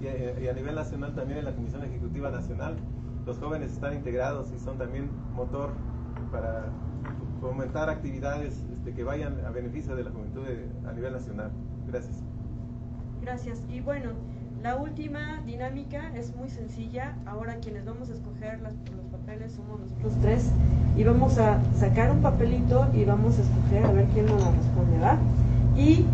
y, a nivel nacional también en la Comisión Ejecutiva Nacional. Los jóvenes están integrados y son también motor para fomentar actividades este, que vayan a beneficio de la juventud a nivel nacional. Gracias. Gracias. Y bueno, la última dinámica es muy sencilla. Ahora quienes vamos a escoger las, los papeles somos nosotros tres y vamos a sacar un papelito y vamos a escoger a ver quién nos responde, ¿va? Y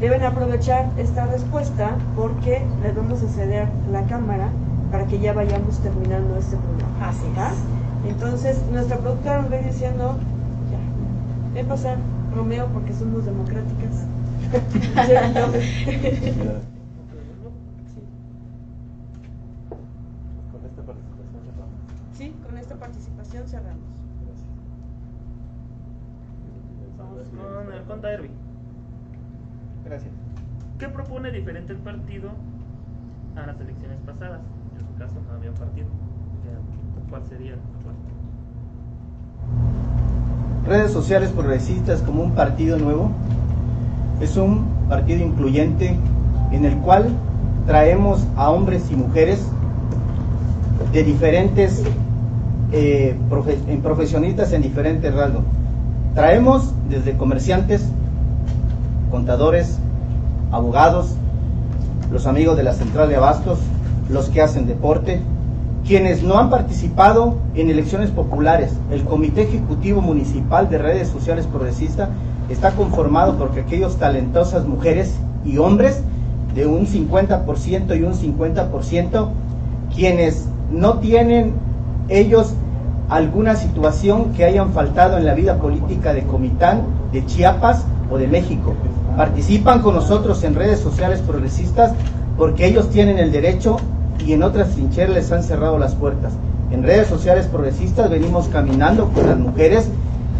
deben aprovechar esta respuesta porque les vamos a ceder la cámara para que ya vayamos terminando este programa. Así es. Entonces, nuestra productora nos va diciendo, ya, ven pasar Romeo porque somos democráticas. sí, con esta participación cerramos. Vamos con el Conta Erwin. Gracias. ¿Qué propone diferente el partido a las elecciones pasadas? En su caso no había partido. ¿Cuál sería? Redes sociales progresistas como un partido nuevo es un partido incluyente en el cual traemos a hombres y mujeres de diferentes eh, profesionistas en diferentes rasgos. Traemos desde comerciantes, contadores, abogados, los amigos de la central de abastos, los que hacen deporte, quienes no han participado en elecciones populares. El Comité Ejecutivo Municipal de Redes Sociales Progresistas está conformado por aquellos talentosas mujeres y hombres de un 50% y un 50%, quienes no tienen ellos alguna situación que hayan faltado en la vida política de Comitán, de Chiapas o de México participan con nosotros en redes sociales progresistas porque ellos tienen el derecho y en otras trincheras les han cerrado las puertas. En redes sociales progresistas venimos caminando con las mujeres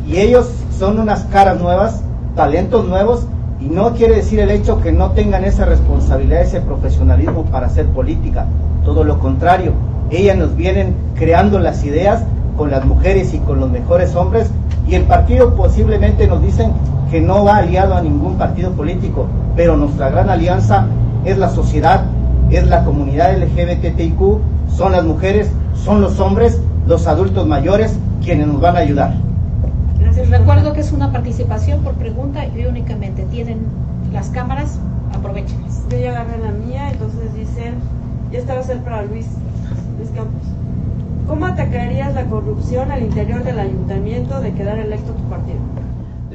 y ellos son unas caras nuevas, talentos nuevos y no quiere decir el hecho que no tengan esa responsabilidad, ese profesionalismo para hacer política. Todo lo contrario, ellas nos vienen creando las ideas con las mujeres y con los mejores hombres y el partido posiblemente nos dicen que no va aliado a ningún partido político, pero nuestra gran alianza es la sociedad, es la comunidad LGBTIQ, son las mujeres, son los hombres, los adultos mayores quienes nos van a ayudar. Les recuerdo que es una participación por pregunta y únicamente tienen las cámaras, aprovechenlas. Yo ya agarré la mía, entonces dicen, y esta va a ser para Luis, Luis Campos. ¿Cómo atacarías la corrupción al interior del ayuntamiento de quedar electo tu partido?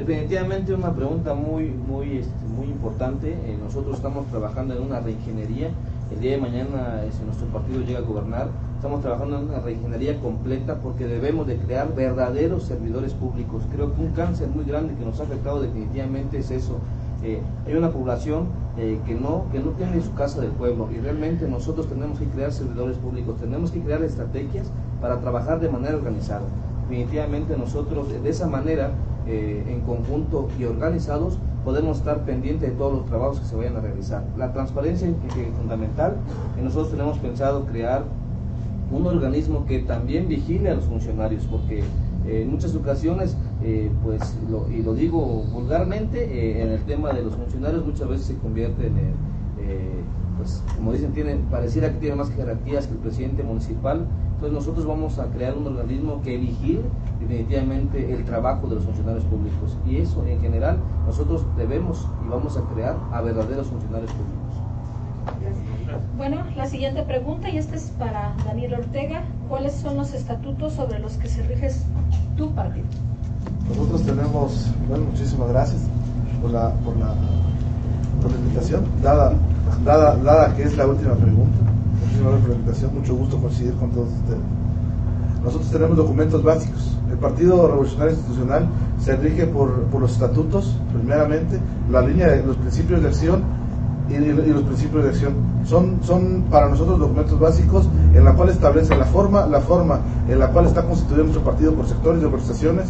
Definitivamente una pregunta muy, muy, este, muy importante. Eh, nosotros estamos trabajando en una reingeniería. El día de mañana, si nuestro partido llega a gobernar, estamos trabajando en una reingeniería completa porque debemos de crear verdaderos servidores públicos. Creo que un cáncer muy grande que nos ha afectado definitivamente es eso. Eh, hay una población eh, que, no, que no tiene su casa del pueblo y realmente nosotros tenemos que crear servidores públicos, tenemos que crear estrategias para trabajar de manera organizada. Definitivamente nosotros de esa manera eh, en conjunto y organizados, podemos estar pendientes de todos los trabajos que se vayan a realizar. La transparencia es fundamental y nosotros tenemos pensado crear un organismo que también vigile a los funcionarios, porque eh, en muchas ocasiones, eh, pues, y lo digo vulgarmente, en el tema de los funcionarios muchas veces se convierte en, pues, como dicen, tienen, pareciera que tiene más jerarquías que el presidente municipal, entonces nosotros vamos a crear un organismo que vigile definitivamente el trabajo de los funcionarios públicos. Y eso en general nosotros debemos y vamos a crear a verdaderos funcionarios públicos. Bueno, la siguiente pregunta, y esta es para Daniel Ortega. ¿Cuáles son los estatutos sobre los que se rige tu partido? Nosotros tenemos, bueno, muchísimas gracias por la, por la, por la invitación, dada, dada, dada que es la última pregunta mucho gusto coincidir con todos ustedes. Nosotros tenemos documentos básicos. El Partido Revolucionario Institucional se rige por, por los estatutos, primeramente, la línea de los principios de acción y, los principios de acción. Son, son para nosotros documentos básicos en la cual establece la forma, la forma en la cual está constituido nuestro partido por sectores y organizaciones,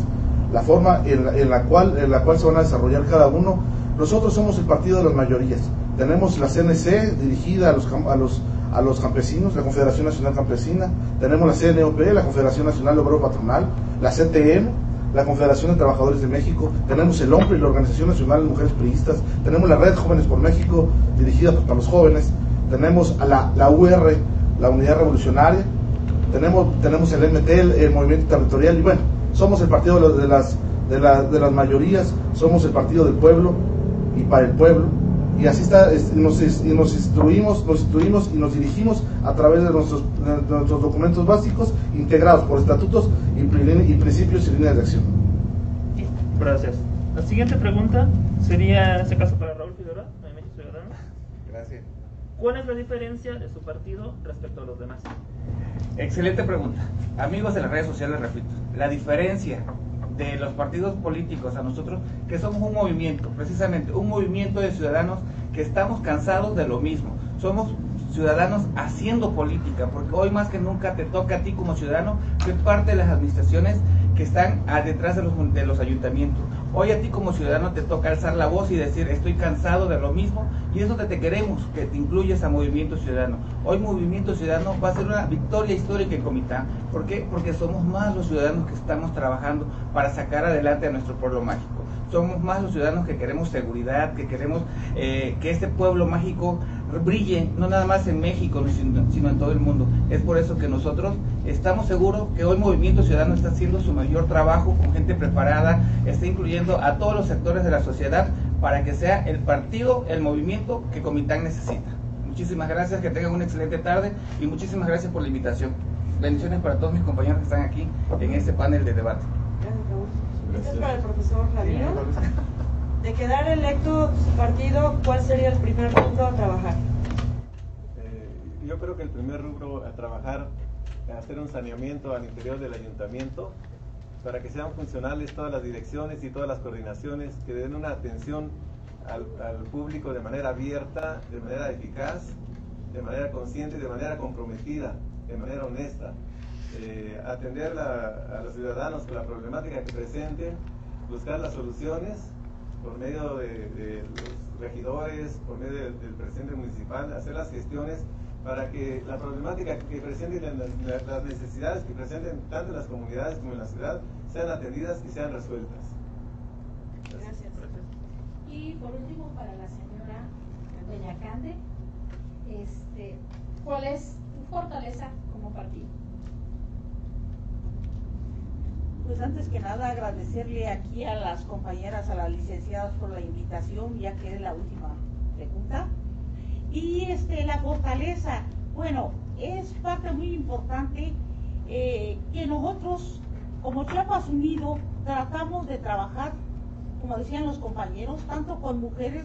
la forma en la, en la cual, en la cual se van a desarrollar cada uno. Nosotros somos el partido de las mayorías. Tenemos la CNC dirigida a los, a los, a los campesinos, la Confederación Nacional Campesina, tenemos la CNOP, la Confederación Nacional Obrero Patronal, la CTM, la Confederación de Trabajadores de México, tenemos el OMPRE, la Organización Nacional de Mujeres Priistas, tenemos la Red Jóvenes por México, dirigida para los jóvenes, tenemos a la, UR, la Unidad Revolucionaria, tenemos, tenemos el MT, el, el Movimiento Territorial, y bueno, somos el partido de, de las, de, de las mayorías, somos el partido del pueblo y para el pueblo, y así está, nos, y nos instruimos, nos instruimos y nos dirigimos a través de nuestros, de nuestros documentos básicos integrados por estatutos y, y principios y líneas de acción. Gracias. La siguiente pregunta sería, en este caso, para Raúl Figueroa, de México Ciudadano. Gracias. ¿Cuál es la diferencia de su partido respecto a los demás? Excelente pregunta. Amigos de las redes sociales, repito, la diferencia de los partidos políticos a nosotros, que somos un movimiento, precisamente un movimiento de ciudadanos que estamos cansados de lo mismo. Somos ciudadanos haciendo política, porque hoy más que nunca te toca a ti como ciudadano ser parte de las administraciones que están detrás de los, de los ayuntamientos. Hoy a ti como ciudadano te toca alzar la voz y decir estoy cansado de lo mismo y es donde te queremos, que te incluyes a Movimiento Ciudadano. Hoy Movimiento Ciudadano va a ser una victoria histórica en Comitán. ¿Por qué? Porque somos más los ciudadanos que estamos trabajando para sacar adelante a nuestro pueblo mágico. Somos más los ciudadanos que queremos seguridad, que queremos eh, que este pueblo mágico brille, no nada más en México, sino, en todo el mundo. Es por eso que nosotros estamos seguros que hoy Movimiento Ciudadano está haciendo su mayor trabajo con gente preparada, está incluyendo a todos los sectores de la sociedad para que sea el partido, el movimiento que Comitán necesita. Muchísimas gracias, que tengan una excelente tarde y muchísimas gracias por la invitación. Bendiciones para todos mis compañeros que están aquí en este panel de debate. Gracias, Raúl. Esto es para el profesor Ramiro. De quedar electo su partido, ¿cuál sería el primer punto a trabajar? Eh, yo creo que el primer rubro a trabajar, a hacer un saneamiento al interior del ayuntamiento para que sean funcionales todas las direcciones y todas las coordinaciones, que den una atención al, público de manera abierta, de manera eficaz, de manera consciente, de manera comprometida, de manera honesta. Eh, atender a los ciudadanos con la problemática que presenten, buscar las soluciones por medio de, los regidores, por medio del, presidente municipal, hacer las gestiones para que la problemática que presenten, la- la- las necesidades que presenten tanto en las comunidades como en la ciudad sean atendidas y sean resueltas. Gracias. Y por último, para la señora Doña Cande, este, ¿cuál es tu fortaleza como partido? Pues antes que nada agradecerle aquí a las compañeras, a las licenciadas por la invitación, ya que es la última pregunta. Y este, la fortaleza, bueno, es parte muy importante eh, que nosotros, como Chiapas Unido, tratamos de trabajar, como decían los compañeros, tanto con mujeres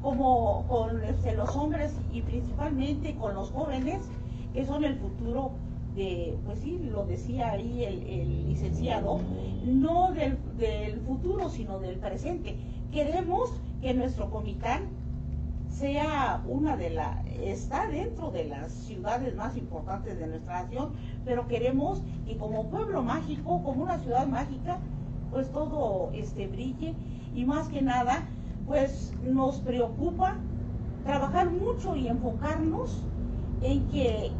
como con este, los hombres y principalmente con los jóvenes, que son el futuro de, pues sí, lo decía ahí el, el licenciado, no del, futuro, sino del presente. Queremos que nuestro Comitán sea una de las, está dentro de las ciudades más importantes de nuestra nación, pero queremos que como pueblo mágico, como una ciudad mágica, pues todo este brille y más que nada, pues nos preocupa trabajar mucho y enfocarnos en que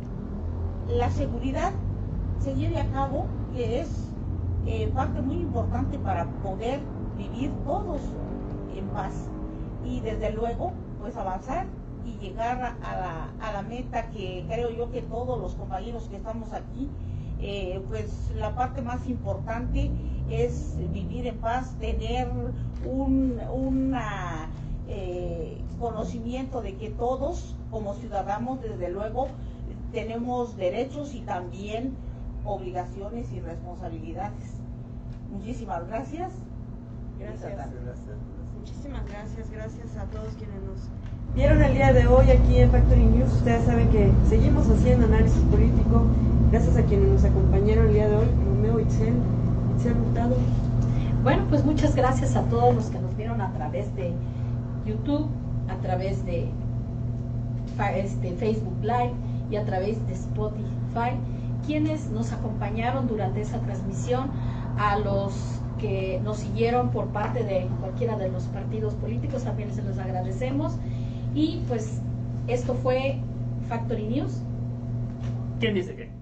la seguridad se lleve a cabo, que es eh, parte muy importante para poder vivir todos en paz. Y desde luego, pues avanzar y llegar a, la, a la meta que creo yo que todos los compañeros que estamos aquí, eh, pues la parte más importante es vivir en paz, tener un una, eh, conocimiento de que todos como ciudadanos, desde luego, tenemos derechos y también obligaciones y responsabilidades. Muchísimas gracias. Gracias. Tarde. Muchísimas gracias, gracias a todos quienes nos vieron el día de hoy aquí en Factory News. Ustedes saben que seguimos haciendo análisis político. Gracias a quienes nos acompañaron el día de hoy, Romeo Itzel, Itzel Hurtado. Bueno, pues muchas gracias a todos los que nos vieron a través de YouTube, a través de fa- este, Facebook Live y a través de Spotify, quienes nos acompañaron durante esa transmisión, a los que nos siguieron por parte de cualquiera de los partidos políticos, también se los agradecemos. Y pues esto fue Factory News. ¿Quién dice qué?